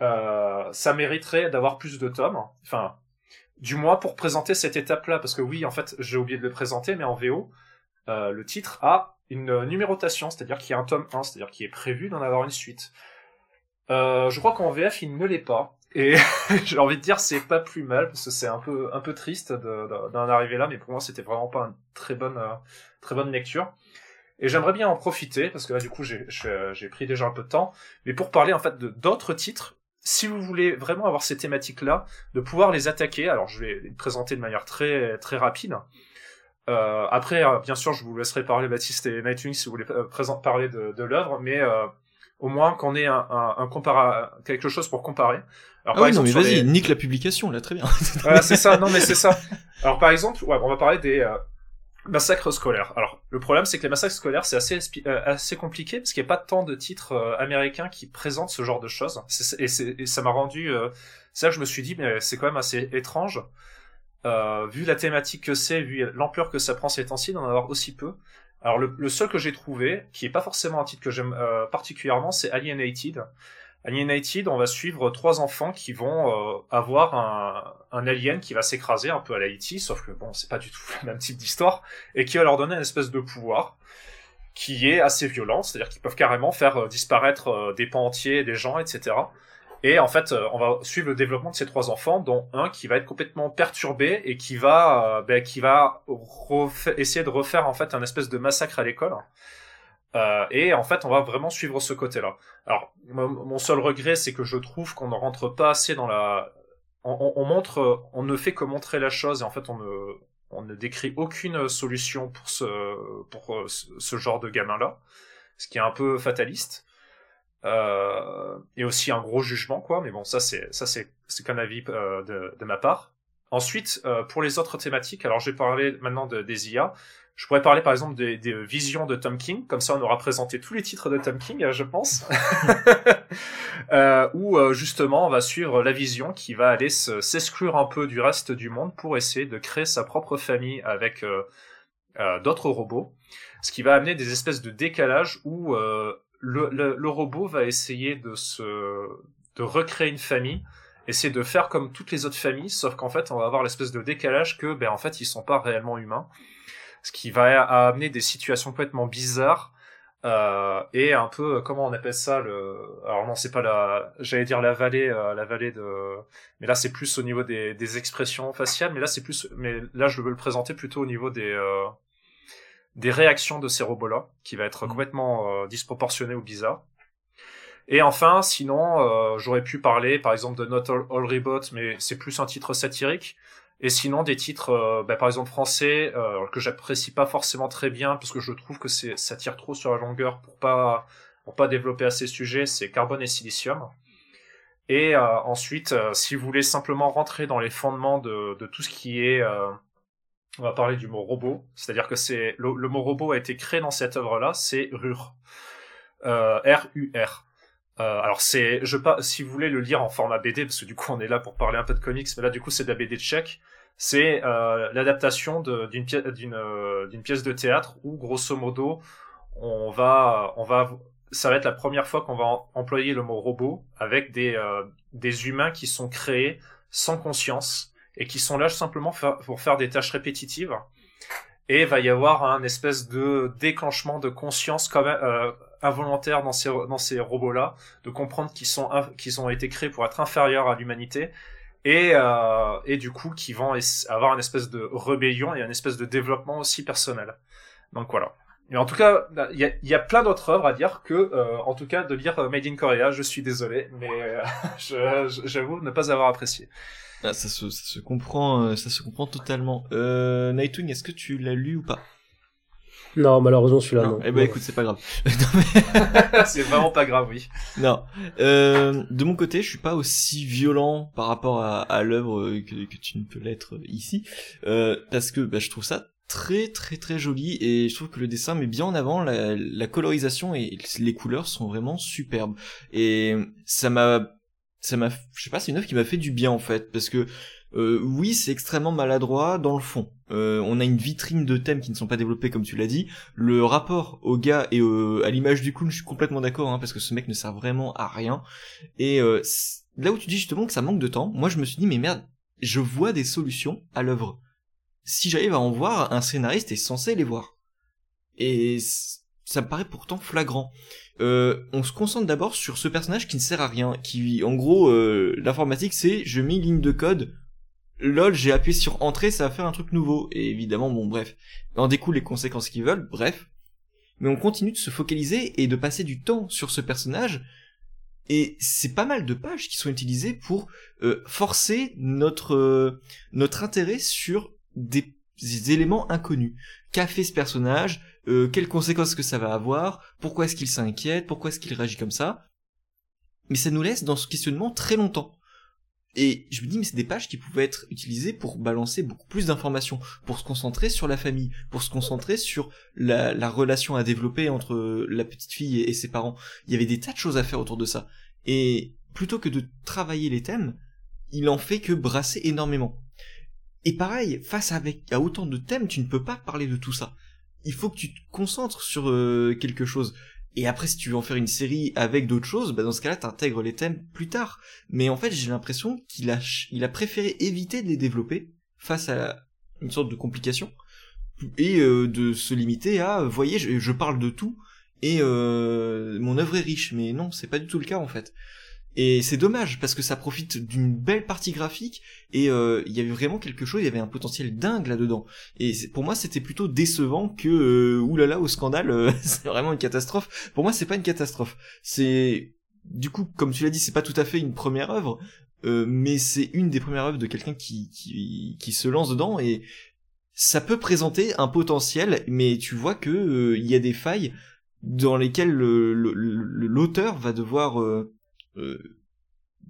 Euh, ça mériterait d'avoir plus de tomes. Enfin, du moins pour présenter cette étape-là, parce que oui, en fait, j'ai oublié de le présenter, mais en VO, euh, le titre a une numérotation, c'est-à-dire qu'il y a un tome 1, c'est-à-dire qu'il est prévu d'en avoir une suite. Euh, je crois qu'en VF, il ne l'est pas. Et j'ai envie de dire c'est pas plus mal parce que c'est un peu un peu triste d'en arriver là, mais pour moi c'était vraiment pas une très bonne euh, très bonne lecture. Et j'aimerais bien en profiter parce que là du coup j'ai pris déjà un peu de temps, mais pour parler en fait d'autres titres. Si vous voulez vraiment avoir ces thématiques là, de pouvoir les attaquer, alors je vais les présenter de manière très très rapide. Euh, après, euh, bien sûr, je vous laisserai parler Baptiste et Nightwing si vous voulez euh, parler de, de l'œuvre, mais euh, au moins qu'on ait un, un, un compara quelque chose pour comparer. Alors, ah oui, non, mais vas-y, nique la publication, là, très bien. voilà, c'est ça, non, mais c'est ça. Alors, par exemple, ouais, on va parler des euh, massacres scolaires. Alors, le problème, c'est que les massacres scolaires, c'est assez, euh, assez compliqué, parce qu'il n'y a pas tant de titres euh, américains qui présentent ce genre de choses. Et, ça m'a rendu... là que je me suis dit, mais c'est quand même assez étrange. euh, vu la thématique que c'est, vu l'ampleur que ça prend ces temps-ci, d'en avoir aussi peu. Alors le, seul que j'ai trouvé, qui est pas forcément un titre que j'aime euh, particulièrement, c'est Alienated. Alienated, on va suivre trois enfants qui vont euh, avoir un, alien qui va s'écraser un peu à la E.T., sauf que bon, c'est pas du tout le même type d'histoire, et qui va leur donner une espèce de pouvoir qui est assez violent, c'est-à-dire qu'ils peuvent carrément faire euh, disparaître des pans entiers, des gens, etc. Et en fait, on va suivre le développement de ces trois enfants, dont un qui va être complètement perturbé et qui va, ben, essayer de refaire en fait un espèce de massacre à l'école. Euh, et en fait, on va vraiment suivre ce côté-là. Alors, mon seul regret, c'est que je trouve qu'on ne rentre pas assez dans la. On, montre, on ne fait que montrer la chose et en fait, on ne, on ne décrit aucune solution pour ce, pour euh, ce genre de gamin-là, ce qui est un peu fataliste. Euh, et aussi un gros jugement, quoi. Mais bon, ça, c'est ça, c'est qu'un avis de, de ma part. Ensuite, pour les autres thématiques, alors j'ai parlé maintenant de, des IA. Je pourrais parler par exemple des, des, visions de Tom King, comme ça on aura présenté tous les titres de Tom King, je pense. euh, où justement on va suivre la vision qui va aller s'exclure un peu du reste du monde pour essayer de créer sa propre famille avec euh, d'autres robots, ce qui va amener des espèces de décalage où le, le, robot va essayer de se de recréer une famille, essayer de faire comme toutes les autres familles, sauf qu'en fait on va avoir l'espèce de décalage que ben en fait ils sont pas réellement humains, ce qui va amener des situations complètement bizarres euh, et un peu comment on appelle ça le alors non c'est pas la j'allais dire la vallée euh, la vallée de mais là c'est plus au niveau des, des expressions faciales mais là c'est plus mais là je veux le présenter plutôt au niveau des euh, des réactions de ces robots-là, qui va être mm. complètement euh, disproportionné ou bizarre. Et enfin, sinon, euh, j'aurais pu parler, par exemple, de Not All, All mais c'est plus un titre satirique. Et sinon, des titres, euh, bah, par exemple, français, que j'apprécie pas forcément très bien, parce que je trouve que c'est ça tire trop sur la longueur pour pas pour pas développer assez ce sujet, c'est Carbone et Silicium. Et ensuite, si vous voulez simplement rentrer dans les fondements de, de tout ce qui est on va parler du mot robot, c'est-à-dire que c'est le, mot robot a été créé dans cette œuvre-là, c'est RUR, euh, R-U-R. Euh, alors c'est, je pas, si vous voulez le lire en format BD, parce que du coup on est là pour parler un peu de comics, mais là du coup c'est de la BD tchèque. C'est euh, l'adaptation d'une pièce, d'une euh, d'une pièce de théâtre où grosso modo on va, on va, ça va être la première fois qu'on va employer le mot robot avec des euh, des humains qui sont créés sans conscience et qui sont là simplement pour faire des tâches répétitives. Et il va y avoir un espèce de déclenchement de conscience quand euh, involontaire dans ces dans ces robots là, de comprendre qu'ils sont qu'ils ont été créés pour être inférieurs à l'humanité et euh, et du coup qui vont avoir une espèce de rébellion et une espèce de développement aussi personnel. Donc voilà. Mais en tout cas, il y a, plein d'autres œuvres à dire que, euh, en tout cas, de lire Made in Korea, je suis désolé, mais euh, j'avoue ne pas avoir apprécié. Ah, ça, se, comprend, euh, ça se comprend totalement. Euh, Nightwing, est-ce que tu l'as lu ou pas? Non, malheureusement celui-là non. Eh ben écoute, c'est pas grave. c'est vraiment pas grave, oui. Non. Euh, de mon côté, je suis pas aussi violent par rapport à, à l'œuvre que, que, tu ne peux l'être ici, euh, parce que bah, je trouve ça très très très joli et je trouve que le dessin met bien en avant la, la colorisation et les couleurs sont vraiment superbes et ça m'a ça m'a, je sais pas, c'est une œuvre qui m'a fait du bien en fait, parce que euh, oui, c'est extrêmement maladroit dans le fond. Euh, on a une vitrine de thèmes qui ne sont pas développés comme tu l'as dit. Le rapport au gars et à l'image du clown, je suis complètement d'accord, hein, parce que ce mec ne sert vraiment à rien. Et euh, là où tu dis justement que ça manque de temps, moi je me suis dit mais merde, je vois des solutions à l'œuvre. Si j'arrive à en voir, un scénariste est censé les voir. Et ça me paraît pourtant flagrant. Euh, on se concentre d'abord sur ce personnage qui ne sert à rien, qui, en gros, euh, l'informatique c'est je mets une ligne de code, lol, j'ai appuyé sur entrée, ça va faire un truc nouveau. Et évidemment, bon, bref, en découle les conséquences qu'ils veulent, bref. Mais on continue de se focaliser et de passer du temps sur ce personnage. Et c'est pas mal de pages qui sont utilisées pour euh, forcer notre notre intérêt sur des éléments inconnus. Qu'a fait ce personnage? Euh, Quelles conséquences que ça va avoir? Pourquoi est-ce qu'il s'inquiète? Pourquoi est-ce qu'il réagit comme ça? Mais ça nous laisse dans ce questionnement très longtemps. Et je me dis, mais c'est des pages qui pouvaient être utilisées pour balancer beaucoup plus d'informations, pour se concentrer sur la famille, pour se concentrer sur la, la relation à développer entre la petite fille et, ses parents. Il y avait des tas de choses à faire autour de ça. Et plutôt que de travailler les thèmes, il en fait que brasser énormément. Et pareil, face avec à autant de thèmes, tu ne peux pas parler de tout ça. Il faut que tu te concentres sur euh, quelque chose. Et après, si tu veux en faire une série avec d'autres choses, bah dans ce cas-là, t'intègres les thèmes plus tard. Mais en fait, j'ai l'impression qu'il a, il a préféré éviter de les développer face à une sorte de complication et euh, de se limiter à, voyez, je, parle de tout et euh, mon œuvre est riche. Mais non, c'est pas du tout le cas en fait. Et c'est dommage parce que ça profite d'une belle partie graphique et euh, il y avait vraiment quelque chose, il y avait un potentiel dingue là-dedans. Et pour moi, c'était plutôt décevant que euh, oulala au scandale, euh, c'est vraiment une catastrophe. Pour moi, c'est pas une catastrophe. C'est du coup, comme tu l'as dit, c'est pas tout à fait une première œuvre, euh, mais c'est une des premières œuvres de quelqu'un qui, qui qui se lance dedans et ça peut présenter un potentiel, mais tu vois que euh, il y a des failles dans lesquelles l'auteur va devoir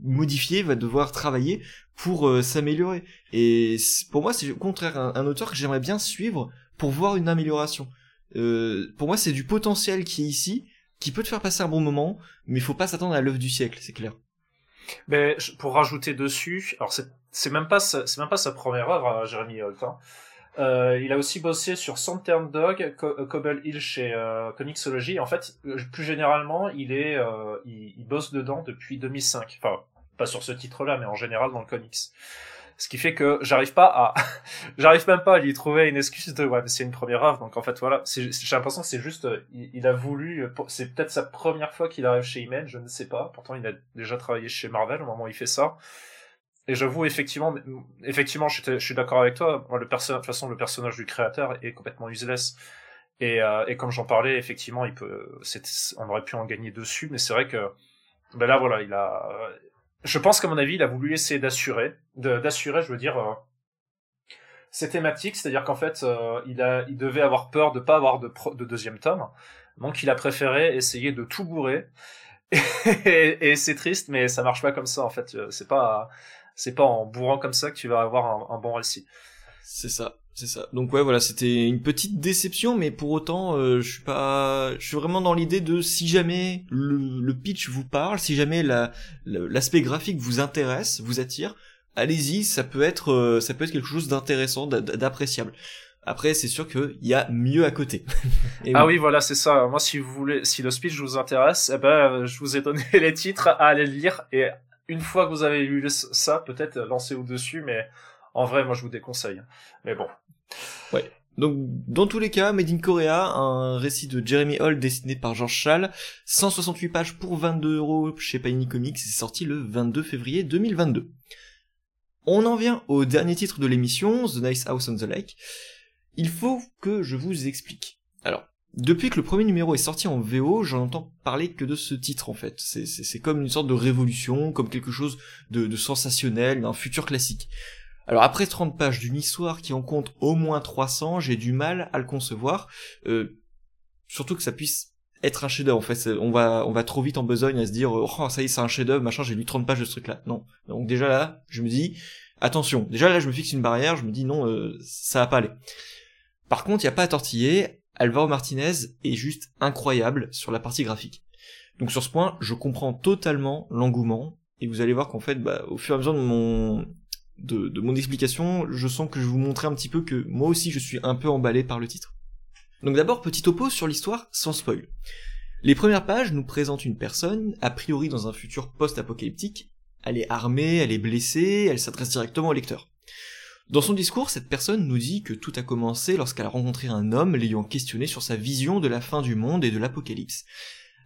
modifier, va devoir travailler pour euh, s'améliorer. Et pour moi, c'est au contraire un, auteur que j'aimerais bien suivre pour voir une amélioration. Euh, pour moi, c'est du potentiel qui est ici, qui peut te faire passer un bon moment, mais il faut pas s'attendre à l'œuvre du siècle, c'est clair. Mais pour rajouter dessus, alors c'est même pas c'est même pas sa première œuvre, euh, Jérémy Holt. Euh, il a aussi bossé sur Southern Dog, Co Cobble Hill chez euh, Comixology. En fait, euh, plus généralement, il est, euh, il, bosse dedans depuis 2005. Enfin, pas sur ce titre-là, mais en général dans le comics. Ce qui fait que j'arrive pas à, j'arrive même pas à lui trouver une excuse de ouais, mais c'est une première œuvre. Donc en fait voilà, j'ai l'impression que c'est juste, il, il, a voulu, c'est peut-être sa première fois qu'il arrive chez Image, je ne sais pas. Pourtant il a déjà travaillé chez Marvel au moment où il fait ça. Et j'avoue, effectivement, effectivement, je, suis d'accord avec toi. De toute façon, le personnage du créateur est complètement useless. Et, euh, comme j'en parlais, effectivement, on aurait pu en gagner dessus, mais c'est vrai que, ben là, voilà, il a, je pense qu'à mon avis, il a voulu essayer d'assurer, d'assurer, je veux dire, euh, ces thématiques, c'est-à-dire qu'en fait, euh, il devait avoir peur de pas avoir de deuxième tome, donc il a préféré essayer de tout bourrer. et, et c'est triste, mais ça marche pas comme ça en fait. C'est pas, c'est pas en bourrant comme ça que tu vas avoir un, un bon récit. C'est ça, c'est ça. Donc ouais, voilà, c'était une petite déception, mais pour autant, euh, je suis pas, je suis vraiment dans l'idée de si jamais le, le pitch vous parle, si jamais la l'aspect graphique vous intéresse, vous attire, allez-y, ça peut être, euh, ça peut être quelque chose d'intéressant, d'appréciable. Après, c'est sûr qu'il y a mieux à côté. ah oui, oui voilà, c'est ça. Moi, si vous voulez, si le speech vous intéresse, eh ben, je vous ai donné les titres à aller lire et une fois que vous avez lu ça, peut-être lancez au-dessus, mais en vrai, moi, je vous déconseille. Mais bon. Ouais. Donc, dans tous les cas, Made in Korea, un récit de Jeremy Hall dessiné par George Schall, 168 pages pour 22 euros chez Panini Comics, c'est sorti le 22 février 2022. On en vient au dernier titre de l'émission, The Nice House on the Lake. Il faut que je vous explique. Alors, depuis que le premier numéro est sorti en VO, j'en entends parler que de ce titre en fait. C'est comme une sorte de révolution, comme quelque chose de, de sensationnel, d'un futur classique. Alors après 30 pages d'une histoire qui en compte au moins 300, j'ai du mal à le concevoir. Euh, surtout que ça puisse être un chef-d'œuvre. En fait, on va on va trop vite en besogne à se dire oh ça y est c'est un chef-d'œuvre, machin. J'ai lu 30 pages de ce truc-là. Non. Donc déjà là, je me dis attention. Déjà là, je me fixe une barrière. Je me dis non, euh, ça va pas aller. Par contre, il y a pas à tortiller. Alvaro Martinez est juste incroyable sur la partie graphique. Donc sur ce point, je comprends totalement l'engouement, et vous allez voir qu'en fait, bah, au fur et à mesure de mon, de, mon explication, je sens que je vous montrer un petit peu que moi aussi je suis un peu emballé par le titre. Donc d'abord, petit topo sur l'histoire sans spoil. Les premières pages nous présentent une personne, a priori dans un futur post-apocalyptique, elle est armée, elle est blessée, elle s'adresse directement au lecteur. Dans son discours, cette personne nous dit que tout a commencé lorsqu'elle a rencontré un homme l'ayant questionné sur sa vision de la fin du monde et de l'apocalypse.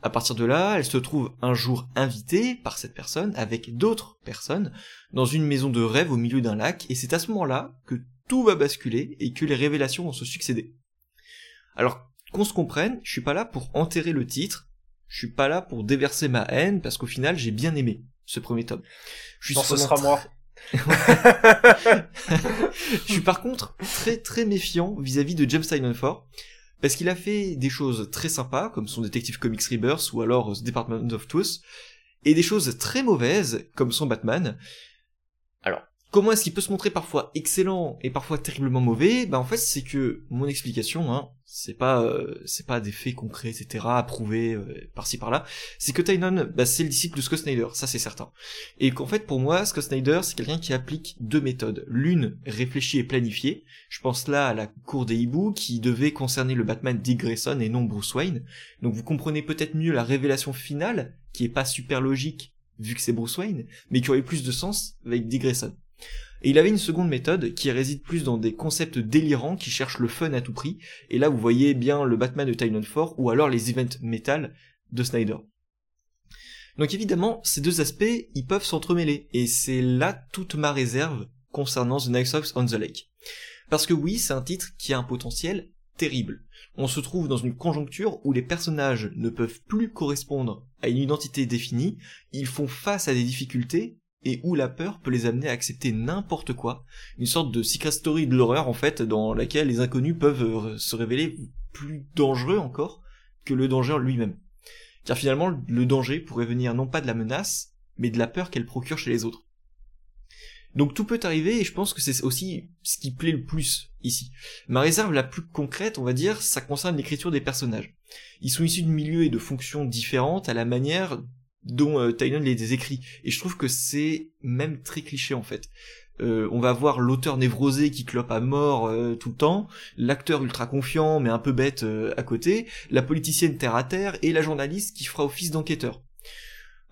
À partir de là, elle se trouve un jour invitée par cette personne avec d'autres personnes dans une maison de rêve au milieu d'un lac et c'est à ce moment-là que tout va basculer et que les révélations vont se succéder. Alors, qu'on se comprenne, je suis pas là pour enterrer le titre, je suis pas là pour déverser ma haine parce qu'au final j'ai bien aimé ce premier tome. Je suis non, ce sera moi. je suis par contre très très méfiant vis-à-vis de James Tynion Ford parce qu'il a fait des choses très sympas comme son Detective Comics Rebirth ou alors The Department of Truth et des choses très mauvaises comme son Batman. Comment est-ce qu'il peut se montrer parfois excellent et parfois terriblement mauvais? Bah en fait c'est que mon explication, hein, c'est pas euh, c'est pas des faits concrets etc approuvés euh, par-ci par-là. C'est que Tynon, bah, c'est le disciple de Scott Snyder, ça c'est certain. Et qu'en fait pour moi Scott Snyder c'est quelqu'un qui applique deux méthodes. L'une réfléchie et planifiée. Je pense là à la cour des hiboux qui devait concerner le Batman Dick Grayson et non Bruce Wayne. Donc vous comprenez peut-être mieux la révélation finale qui est pas super logique vu que c'est Bruce Wayne, mais qui aurait plus de sens avec Dick Grayson. Et il avait une seconde méthode qui réside plus dans des concepts délirants qui cherchent le fun à tout prix. Et là, vous voyez bien le Batman de Tynion 4 ou alors les events metal de Snyder. Donc évidemment, ces deux aspects, ils peuvent s'entremêler. Et c'est là toute ma réserve concernant The Night Ox on the Lake. Parce que oui, c'est un titre qui a un potentiel terrible. On se trouve dans une conjoncture où les personnages ne peuvent plus correspondre à une identité définie, ils font face à des difficultés et où la peur peut les amener à accepter n'importe quoi, une sorte de secret story de l'horreur en fait, dans laquelle les inconnus peuvent euh, se révéler plus dangereux encore que le danger lui-même. Car finalement, le danger pourrait venir non pas de la menace, mais de la peur qu'elle procure chez les autres. Donc tout peut arriver et je pense que c'est aussi ce qui plaît le plus ici. Ma réserve la plus concrète, on va dire, ça concerne l'écriture des personnages. Ils sont issus de milieux et de fonctions différentes à la manière dont euh, les écrit. Et je trouve que c'est même très cliché en fait. Euh, on va voir l'auteur névrosé qui clope à mort euh, tout le temps, l'acteur ultra confiant mais un peu bête euh, à côté, la politicienne terre à terre et la journaliste qui fera office d'enquêteur.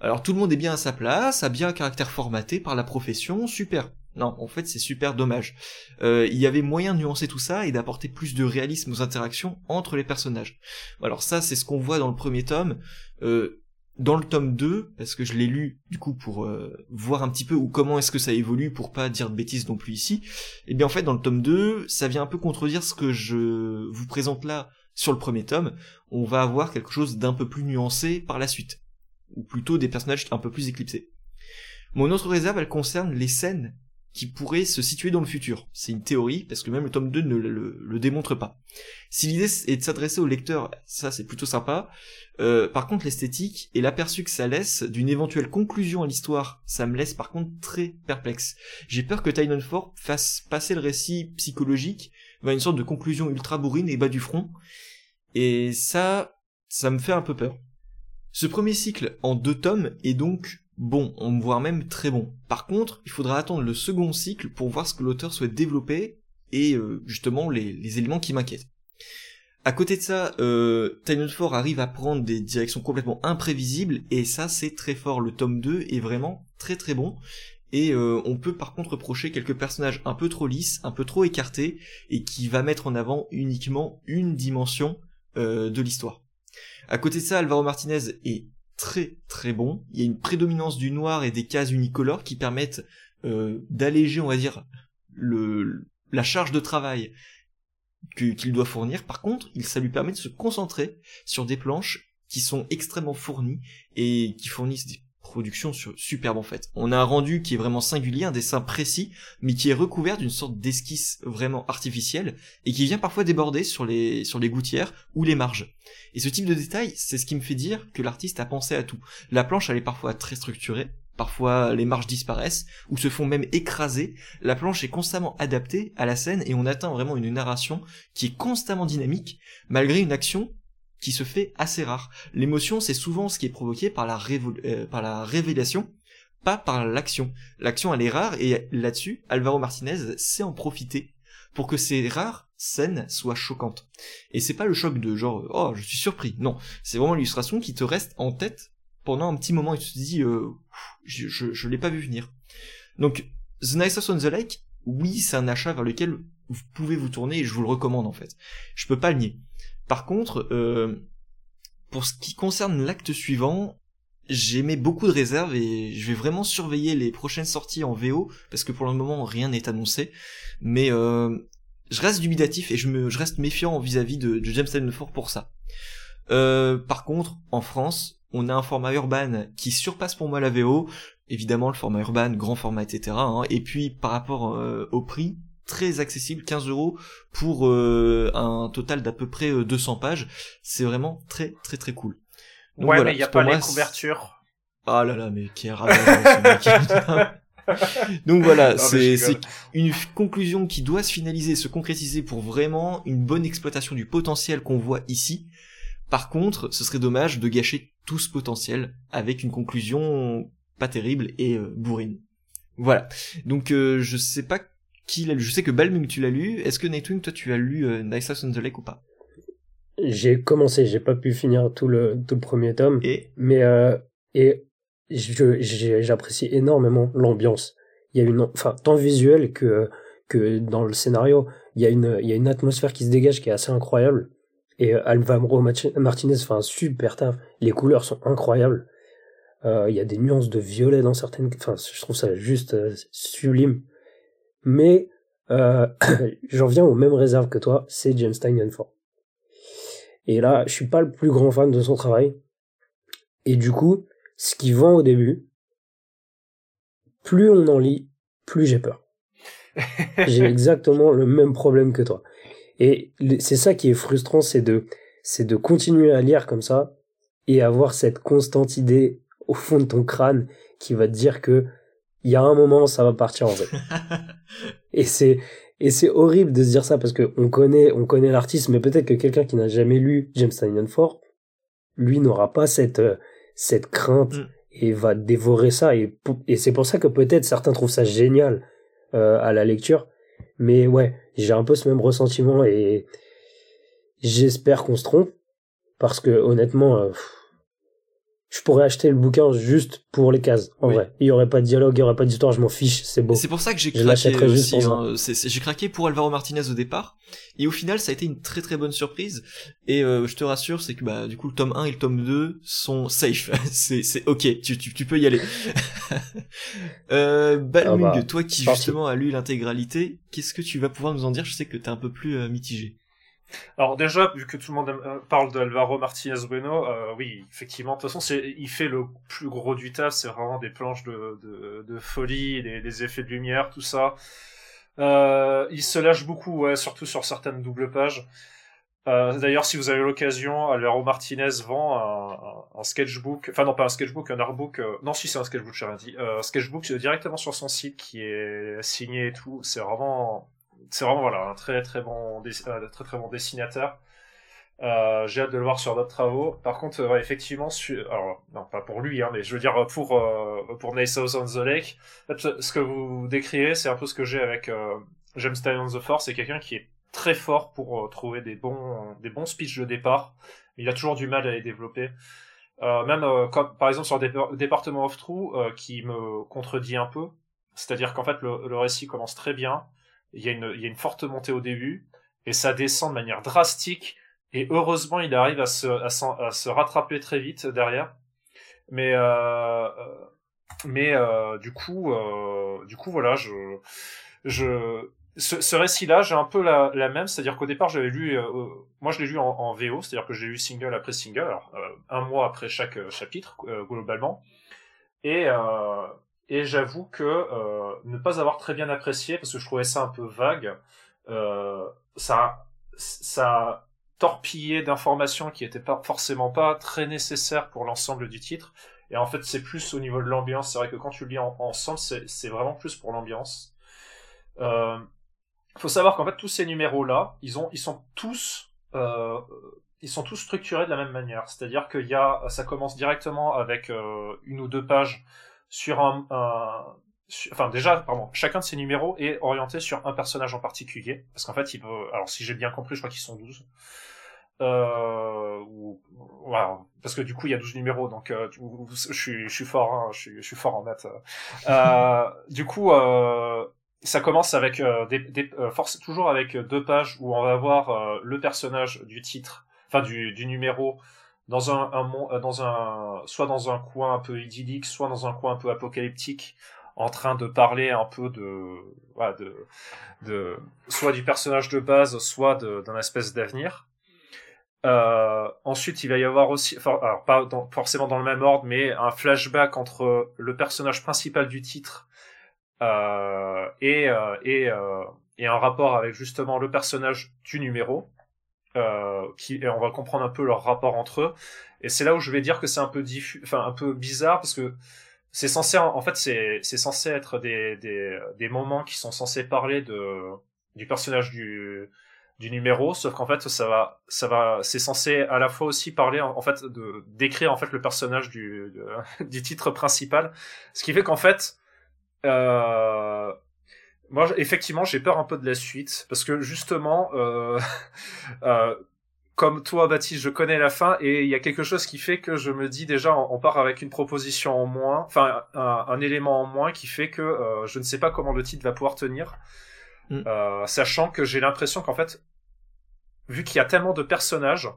Alors tout le monde est bien à sa place, a bien un caractère formaté par la profession, super. Non, en fait c'est super dommage. il y avait moyen de nuancer tout ça et d'apporter plus de réalisme aux interactions entre les personnages. Alors ça c'est ce qu'on voit dans le premier tome. Euh, dans le tome 2, parce que je l'ai lu du coup pour euh, voir un petit peu ou comment est-ce que ça évolue pour pas dire de bêtises non plus ici, et eh bien en fait dans le tome 2, ça vient un peu contredire ce que je vous présente là sur le premier tome, on va avoir quelque chose d'un peu plus nuancé par la suite, ou plutôt des personnages un peu plus éclipsés. Mon autre réserve, elle concerne les scènes qui pourrait se situer dans le futur. C'est une théorie, parce que même le tome 2 ne le, démontre pas. Si l'idée est de s'adresser au lecteur, ça c'est plutôt sympa. Euh, par contre, l'esthétique et l'aperçu que ça laisse d'une éventuelle conclusion à l'histoire, ça me laisse par contre très perplexe. J'ai peur que Ford fasse passer le récit psychologique vers une sorte de conclusion ultra bourrine et bas du front. Et ça, ça me fait un peu peur. Ce premier cycle en deux tomes est donc bon, voit même très bon. Par contre, il faudra attendre le second cycle pour voir ce que l'auteur souhaite développer et euh, justement les, éléments qui m'inquiètent. À côté de ça, euh, Ford arrive à prendre des directions complètement imprévisibles et ça c'est très fort. Le tome 2 est vraiment très très bon et euh, on peut par contre reprocher quelques personnages un peu trop lisses, un peu trop écartés et qui va mettre en avant uniquement une dimension euh, de l'histoire. À côté de ça, Alvaro Martinez est très très bon. Il y a une prédominance du noir et des cases unicolores qui permettent euh, d'alléger, on va dire, la charge de travail qu'il doit fournir. Par contre, ça lui permet de se concentrer sur des planches qui sont extrêmement fournies et qui fournissent des production superbe en fait. On a un rendu qui est vraiment singulier, un dessin précis, mais qui est recouvert d'une sorte d'esquisse vraiment artificielle et qui vient parfois déborder sur les gouttières ou les marges. Et ce type de détail, c'est ce qui me fait dire que l'artiste a pensé à tout. La planche elle est parfois très structurée, parfois les marges disparaissent ou se font même écraser. La planche est constamment adaptée à la scène et on atteint vraiment une narration qui est constamment dynamique malgré une action qui se fait assez rare. L'émotion, c'est souvent ce qui est provoqué par la, euh, par la révélation, pas par l'action. L'action, elle est rare, et là-dessus, Alvaro Martinez sait en profiter pour que ces rares scènes soient choquantes. Et c'est pas le choc de genre, oh, je suis surpris. Non, c'est vraiment l'illustration qui te reste en tête pendant un petit moment et tu te dis, euh, je, je, je l'ai pas vu venir. Donc, The Nicest on the Lake, oui, c'est un achat vers lequel vous pouvez vous tourner et je vous le recommande en fait. Je peux pas le nier. Par contre, euh, pour ce qui concerne l'acte suivant, j'aimais beaucoup de réserves et je vais vraiment surveiller les prochaines sorties en VO parce que pour le moment rien n'est annoncé. Mais euh, je reste dubitatif et je, me, je reste méfiant vis-à-vis de, de James Ford pour ça. Euh, par contre, en France, on a un format urbain qui surpasse pour moi la VO. Évidemment, le format urbain, grand format, etc. Hein. Et puis, par rapport au prix, très accessible, 15 euros pour euh, un total d'à peu près 200 euh, pages. C'est vraiment très très très cool. ouais, mais il n'y a pas les couvertures. Ah là là, mais qui est Donc voilà, c'est une conclusion qui doit se finaliser, se concrétiser pour vraiment une bonne exploitation du potentiel qu'on voit ici. Par contre, ce serait dommage de gâcher tout ce potentiel avec une conclusion pas terrible et euh, bourrine. Voilà. Donc euh, je sais pas qui l'a lu. Je sais que Balmung tu l'as lu. Est-ce que Nightwing toi tu as lu euh, Nice House on the Lake ou pas? J'ai commencé, j'ai pas pu finir tout le, tout le premier tome, Et? Mais euh, et j'apprécie énormément l'ambiance. Il y a une, enfin, tant visuel que que dans le scénario, il y a une, il y a une atmosphère qui se dégage qui est assez incroyable. Et euh, Alvaro Martinez fait un super taf. Les couleurs sont incroyables. Euh, Il y a des nuances de violet dans certaines, enfin, je trouve ça juste euh, sublime. Mais euh, j'en viens aux mêmes réserves que toi, c'est James Tynion Ford. Et là, je suis pas le plus grand fan de son travail. Et du coup, ce qui vend au début, plus on en lit, plus j'ai peur. j'ai exactement le même problème que toi. Et c'est ça qui est frustrant, c'est de, c'est de continuer à lire comme ça et avoir cette constante idée au fond de ton crâne qui va te dire que il y a un moment, ça va partir en fait. Et c'est et c'est horrible de se dire ça parce que on connaît on connaît l'artiste, mais peut-être que quelqu'un qui n'a jamais lu James Ford, lui n'aura pas cette euh, cette crainte Mm. et va dévorer ça et et c'est pour ça que peut-être certains trouvent ça génial euh, à la lecture, mais ouais j'ai un peu ce même ressentiment et j'espère qu'on se trompe parce que honnêtement euh, je pourrais acheter le bouquin juste pour les cases en Oui. vrai il y aurait pas de dialogue il y aurait pas d'histoire je m'en fiche c'est beau C'est pour ça que j'ai craqué aussi. pour hein. J'ai craqué pour Alvaro Martinez au départ, et au final, ça a été une très très bonne surprise. Et euh, je te rassure, c'est que bah du coup, le tome 1 et le tome 2 sont safe. c'est c'est ok, tu, tu, tu peux y aller. euh, Balmung, Ah bah, toi qui justement as lu l'intégralité, qu'est-ce que tu vas pouvoir nous en dire? Je sais que t'es un peu plus euh, mitigé. Alors déjà, vu que tout le monde euh, parle d'Alvaro Martinez Bueno, euh, oui, effectivement, de toute façon, il fait le plus gros du taf, c'est vraiment des planches de, folie, des, effets de lumière, tout ça. Euh, il se lâche beaucoup, surtout sur certaines doubles pages. D'ailleurs, si vous avez l'occasion, Alvaro Martinez vend un, sketchbook, enfin non pas un sketchbook, un artbook, non si c'est un sketchbook, j'ai rien dit, un sketchbook directement sur son site qui est signé et tout. C'est vraiment, c'est vraiment voilà un très très bon, euh, très très bon dessinateur. Euh, j'ai hâte de le voir sur d'autres travaux. Par contre, effectivement, alors non pas pour lui, hein, mais je veux dire pour euh, pour Nice on the Lake. Ce que vous décrivez, c'est un peu ce que j'ai avec euh, James Tynion the Force. C'est quelqu'un qui est très fort pour trouver des bons des bons speeches de départ. Il a toujours du mal à les développer. Même par exemple sur Dep- Département of True, qui me contredit un peu. C'est-à-dire qu'en fait le, le récit commence très bien. Il y a une forte montée au début et ça descend de manière drastique. Et heureusement, il arrive à se, rattraper très vite derrière. Mais, euh, euh, euh, du coup, voilà, ce, récit-là, j'ai un peu la, même, c'est-à-dire qu'au départ, j'avais lu, moi, je l'ai lu en, VO, c'est-à-dire que j'ai lu single après single, un mois après chaque chapitre globalement. Et et j'avoue que euh, ne pas avoir très bien apprécié parce que je trouvais ça un peu vague, euh, ça, ça torpillé d'informations qui étaient pas forcément pas très nécessaires pour l'ensemble du titre. Et en fait, c'est plus au niveau de l'ambiance. C'est vrai que quand tu le lis en- ensemble, c'est vraiment plus pour l'ambiance. Euh, faut savoir qu'en fait, tous ces numéros-là, ils ont, ils sont tous, ils sont tous structurés de la même manière. C'est-à-dire qu'il y a, ça commence directement avec une ou deux pages sur un, un- enfin déjà, pardon, chacun de ces numéros est orienté sur un personnage en particulier, parce qu'en fait, il veut, alors si j'ai bien compris, je crois qu'ils sont 12. Euh, ou, voilà, parce que du coup il y a 12 numéros, donc euh, je, suis, je suis fort, hein, je, suis, je suis fort en maths. Euh, du coup, euh, ça commence avec euh, des, des force, toujours avec deux pages où on va voir euh, le personnage du titre, enfin du, du numéro dans un, un euh, dans un soit dans un coin un peu idyllique, soit dans un coin un peu apocalyptique, en train de parler un peu de voilà, de, de soit du personnage de base, soit d'un espèce d'avenir. Euh, ensuite, il va y avoir aussi, alors pas forcément dans le même ordre, mais un flashback entre le personnage principal du titre euh, et euh, et euh, et un rapport avec justement le personnage du numéro. Euh, et on va comprendre un peu leur rapport entre eux. Et c'est là où je vais dire que c'est un peu diffus, enfin un peu bizarre parce que c'est censé, en fait, c'est, censé être des, des, des moments qui sont censés parler de, du personnage du, du numéro, sauf qu'en fait, ça va, ça va, c'est censé à la fois aussi parler, en, fait, de, décrire, en fait, le personnage du, du titre principal. Ce qui fait qu'en fait, euh, moi, effectivement, j'ai peur un peu de la suite, parce que justement, euh, euh, comme toi, Baptiste, je connais la fin et il y a quelque chose qui fait que je me dis déjà, on part avec une proposition en moins, enfin un, élément en moins qui fait que euh, je ne sais pas comment le titre va pouvoir tenir, mm. euh, sachant que j'ai l'impression qu'en fait, vu qu'il y a tellement de personnages,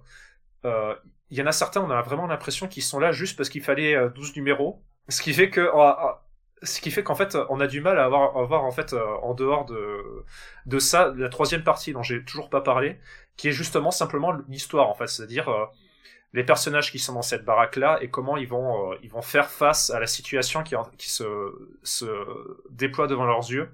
euh, il y en a certains, on a vraiment l'impression qu'ils sont là juste parce qu'il fallait 12 numéros, ce qui fait que ce qui fait qu'en fait on a du mal à avoir, en fait en dehors de de ça la troisième partie dont j'ai toujours pas parlé qui est justement simplement l'histoire en fait, c'est-à-dire euh, les personnages qui sont dans cette baraque là et comment ils vont euh, ils vont faire face à la situation qui, se, se déploie devant leurs yeux.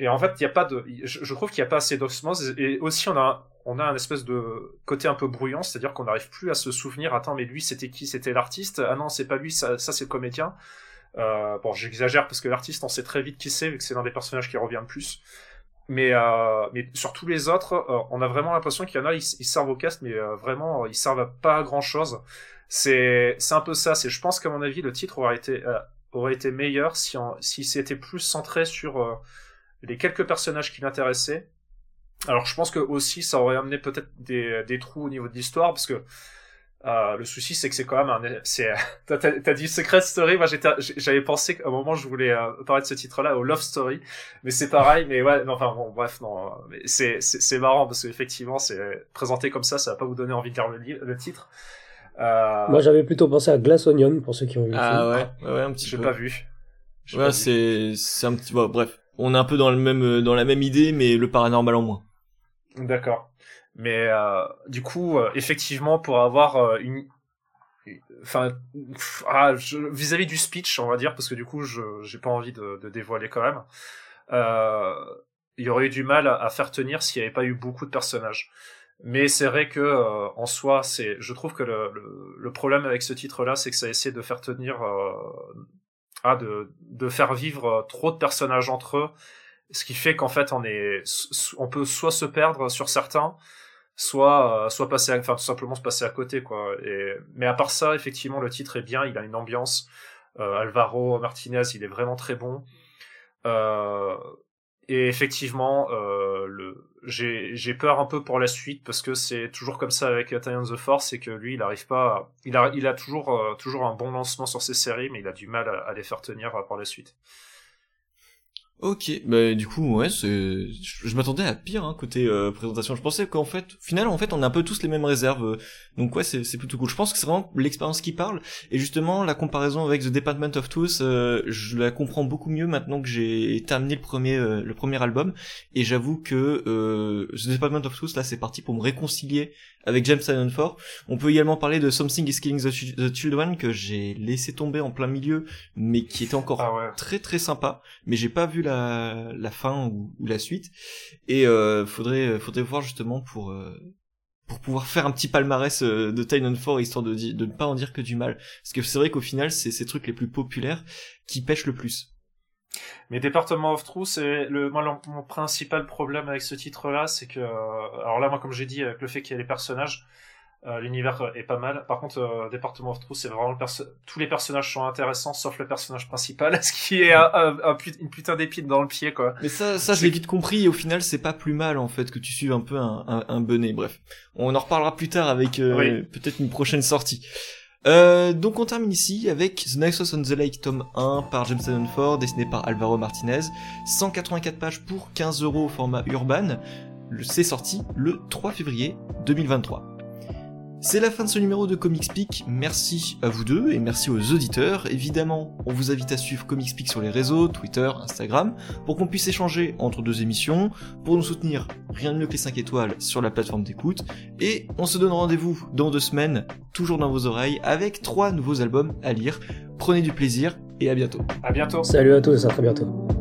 Et en fait, il y a pas de, je, trouve qu'il n'y a pas assez d'osmose et aussi on a on a un espèce de côté un peu brouillon, c'est-à-dire qu'on n'arrive plus à se souvenir. Attends, mais lui c'était qui? C'était l'artiste? Ah non, c'est pas lui, ça c'est le comédien. Euh, bon, j'exagère parce que l'artiste, on sait très vite qui c'est, vu que c'est l'un des personnages qui revient le plus. Mais, euh, mais sur tous les autres, euh, on a vraiment l'impression qu'il y en a, ils, servent au cast, mais euh, vraiment, ils servent à pas grand chose. C'est, un peu ça. Je pense qu'à mon avis, le titre aurait été, aurait été meilleur si, si c'était plus centré sur les quelques personnages qui l'intéressaient. Alors, je pense que aussi, ça aurait amené peut-être des, des trous au niveau de l'histoire, parce que euh, le souci, c'est que c'est quand même un, c'est, t'as, t'as dit Secret Story, moi j'étais, j'avais pensé qu'à un moment je voulais euh, parler de ce titre-là au Love Story, mais c'est pareil, mais ouais, non, enfin bon, bref, non, mais c'est, c'est, c'est marrant parce qu'effectivement, c'est présenté comme ça, ça va pas vous donner envie de lire le, le titre. Euh... Moi j'avais plutôt pensé à Glass Onion pour ceux qui ont vu. Ah ouais, ouais, un petit J'ai pas vu. ouais, c'est, c'est un petit, bon, bref, on est un peu dans le même, dans la même idée, mais le paranormal en moins. D'accord. Mais euh, du coup, euh, effectivement, pour avoir euh, une, enfin, ah, vis-à-vis du speech, on va dire, parce que du coup, je j'ai pas envie de, dévoiler quand même. Il y aurait eu du mal à, faire tenir s'il n'y avait pas eu beaucoup de personnages. Mais c'est vrai que en soi, c'est, je trouve que le, le, le, problème avec ce titre-là, c'est que ça essaie de faire tenir, ah, de, de faire vivre trop de personnages entre eux, ce qui fait qu'en fait, on est, on peut soit se perdre sur certains, soit euh, soit passer enfin tout simplement se passer à côté quoi. Et mais à part ça effectivement le titre est bien il a une ambiance euh, Alvaro Martinez il est vraiment très bon. Euh, et effectivement euh, le j'ai j'ai peur un peu pour la suite parce que c'est toujours comme ça avec Italian the Force c'est que lui il arrive pas il a il a toujours euh, toujours un bon lancement sur ses séries mais il a du mal à, à les faire tenir pour la suite Ok, bah du coup ouais, c'est, je, m'attendais à pire hein, côté euh, présentation. Je pensais qu'en fait, au final en fait, on a un peu tous les mêmes réserves. Euh, donc ouais, c'est, plutôt cool. Je pense que c'est vraiment l'expérience qui parle. Et justement, la comparaison avec The Department of Truth, euh, je la comprends beaucoup mieux maintenant que j'ai terminé le premier le premier album. Et j'avoue que The Department of Truth là, c'est parti pour me réconcilier avec James Silent 4. On peut également parler de Something is Killing the, Children que j'ai laissé tomber en plein milieu, mais qui était encore ah très très sympa. Mais j'ai pas vu la, la fin ou, la suite. Et euh, faudrait faudrait voir justement pour euh, pour pouvoir faire un petit palmarès euh, de Titan 4 histoire de, de ne pas en dire que du mal. Parce que c'est vrai qu'au final, c'est ces trucs les plus populaires qui pêchent le plus. Mais Département of Truth, c'est le, moi, mon principal problème avec ce titre-là, c'est que, euh, alors là, moi, comme j'ai dit, avec le fait qu'il y a les personnages, euh, l'univers est pas mal. Par contre, euh, Département of Truth, c'est vraiment le tous les personnages sont intéressants, sauf le personnage principal, ce qui est un, une putain d'épine dans le pied, quoi. Mais ça, ça, je l'ai vite compris, et au final, c'est pas plus mal, en fait, que tu suives un peu un, un, un Bref. On en reparlera plus tard avec, euh, peut-être une prochaine sortie. Euh, donc on termine ici avec The Nexus on the Lake tome 1 par James Ford, dessiné par Alvaro Martinez, 184 pages pour 15 euros au format urban. C'est sorti le 3 février 2023. C'est la fin de ce numéro de Comicspeak, merci à vous deux et merci aux auditeurs. Évidemment, on vous invite à suivre Comicspeak sur les réseaux, Twitter, Instagram, pour qu'on puisse échanger entre deux émissions, pour nous soutenir, rien de mieux que les 5 étoiles sur la plateforme d'écoute, et on se donne rendez-vous dans deux semaines, toujours dans vos oreilles, avec trois nouveaux albums à lire. Prenez du plaisir et à bientôt. À bientôt. Salut à tous, à très bientôt.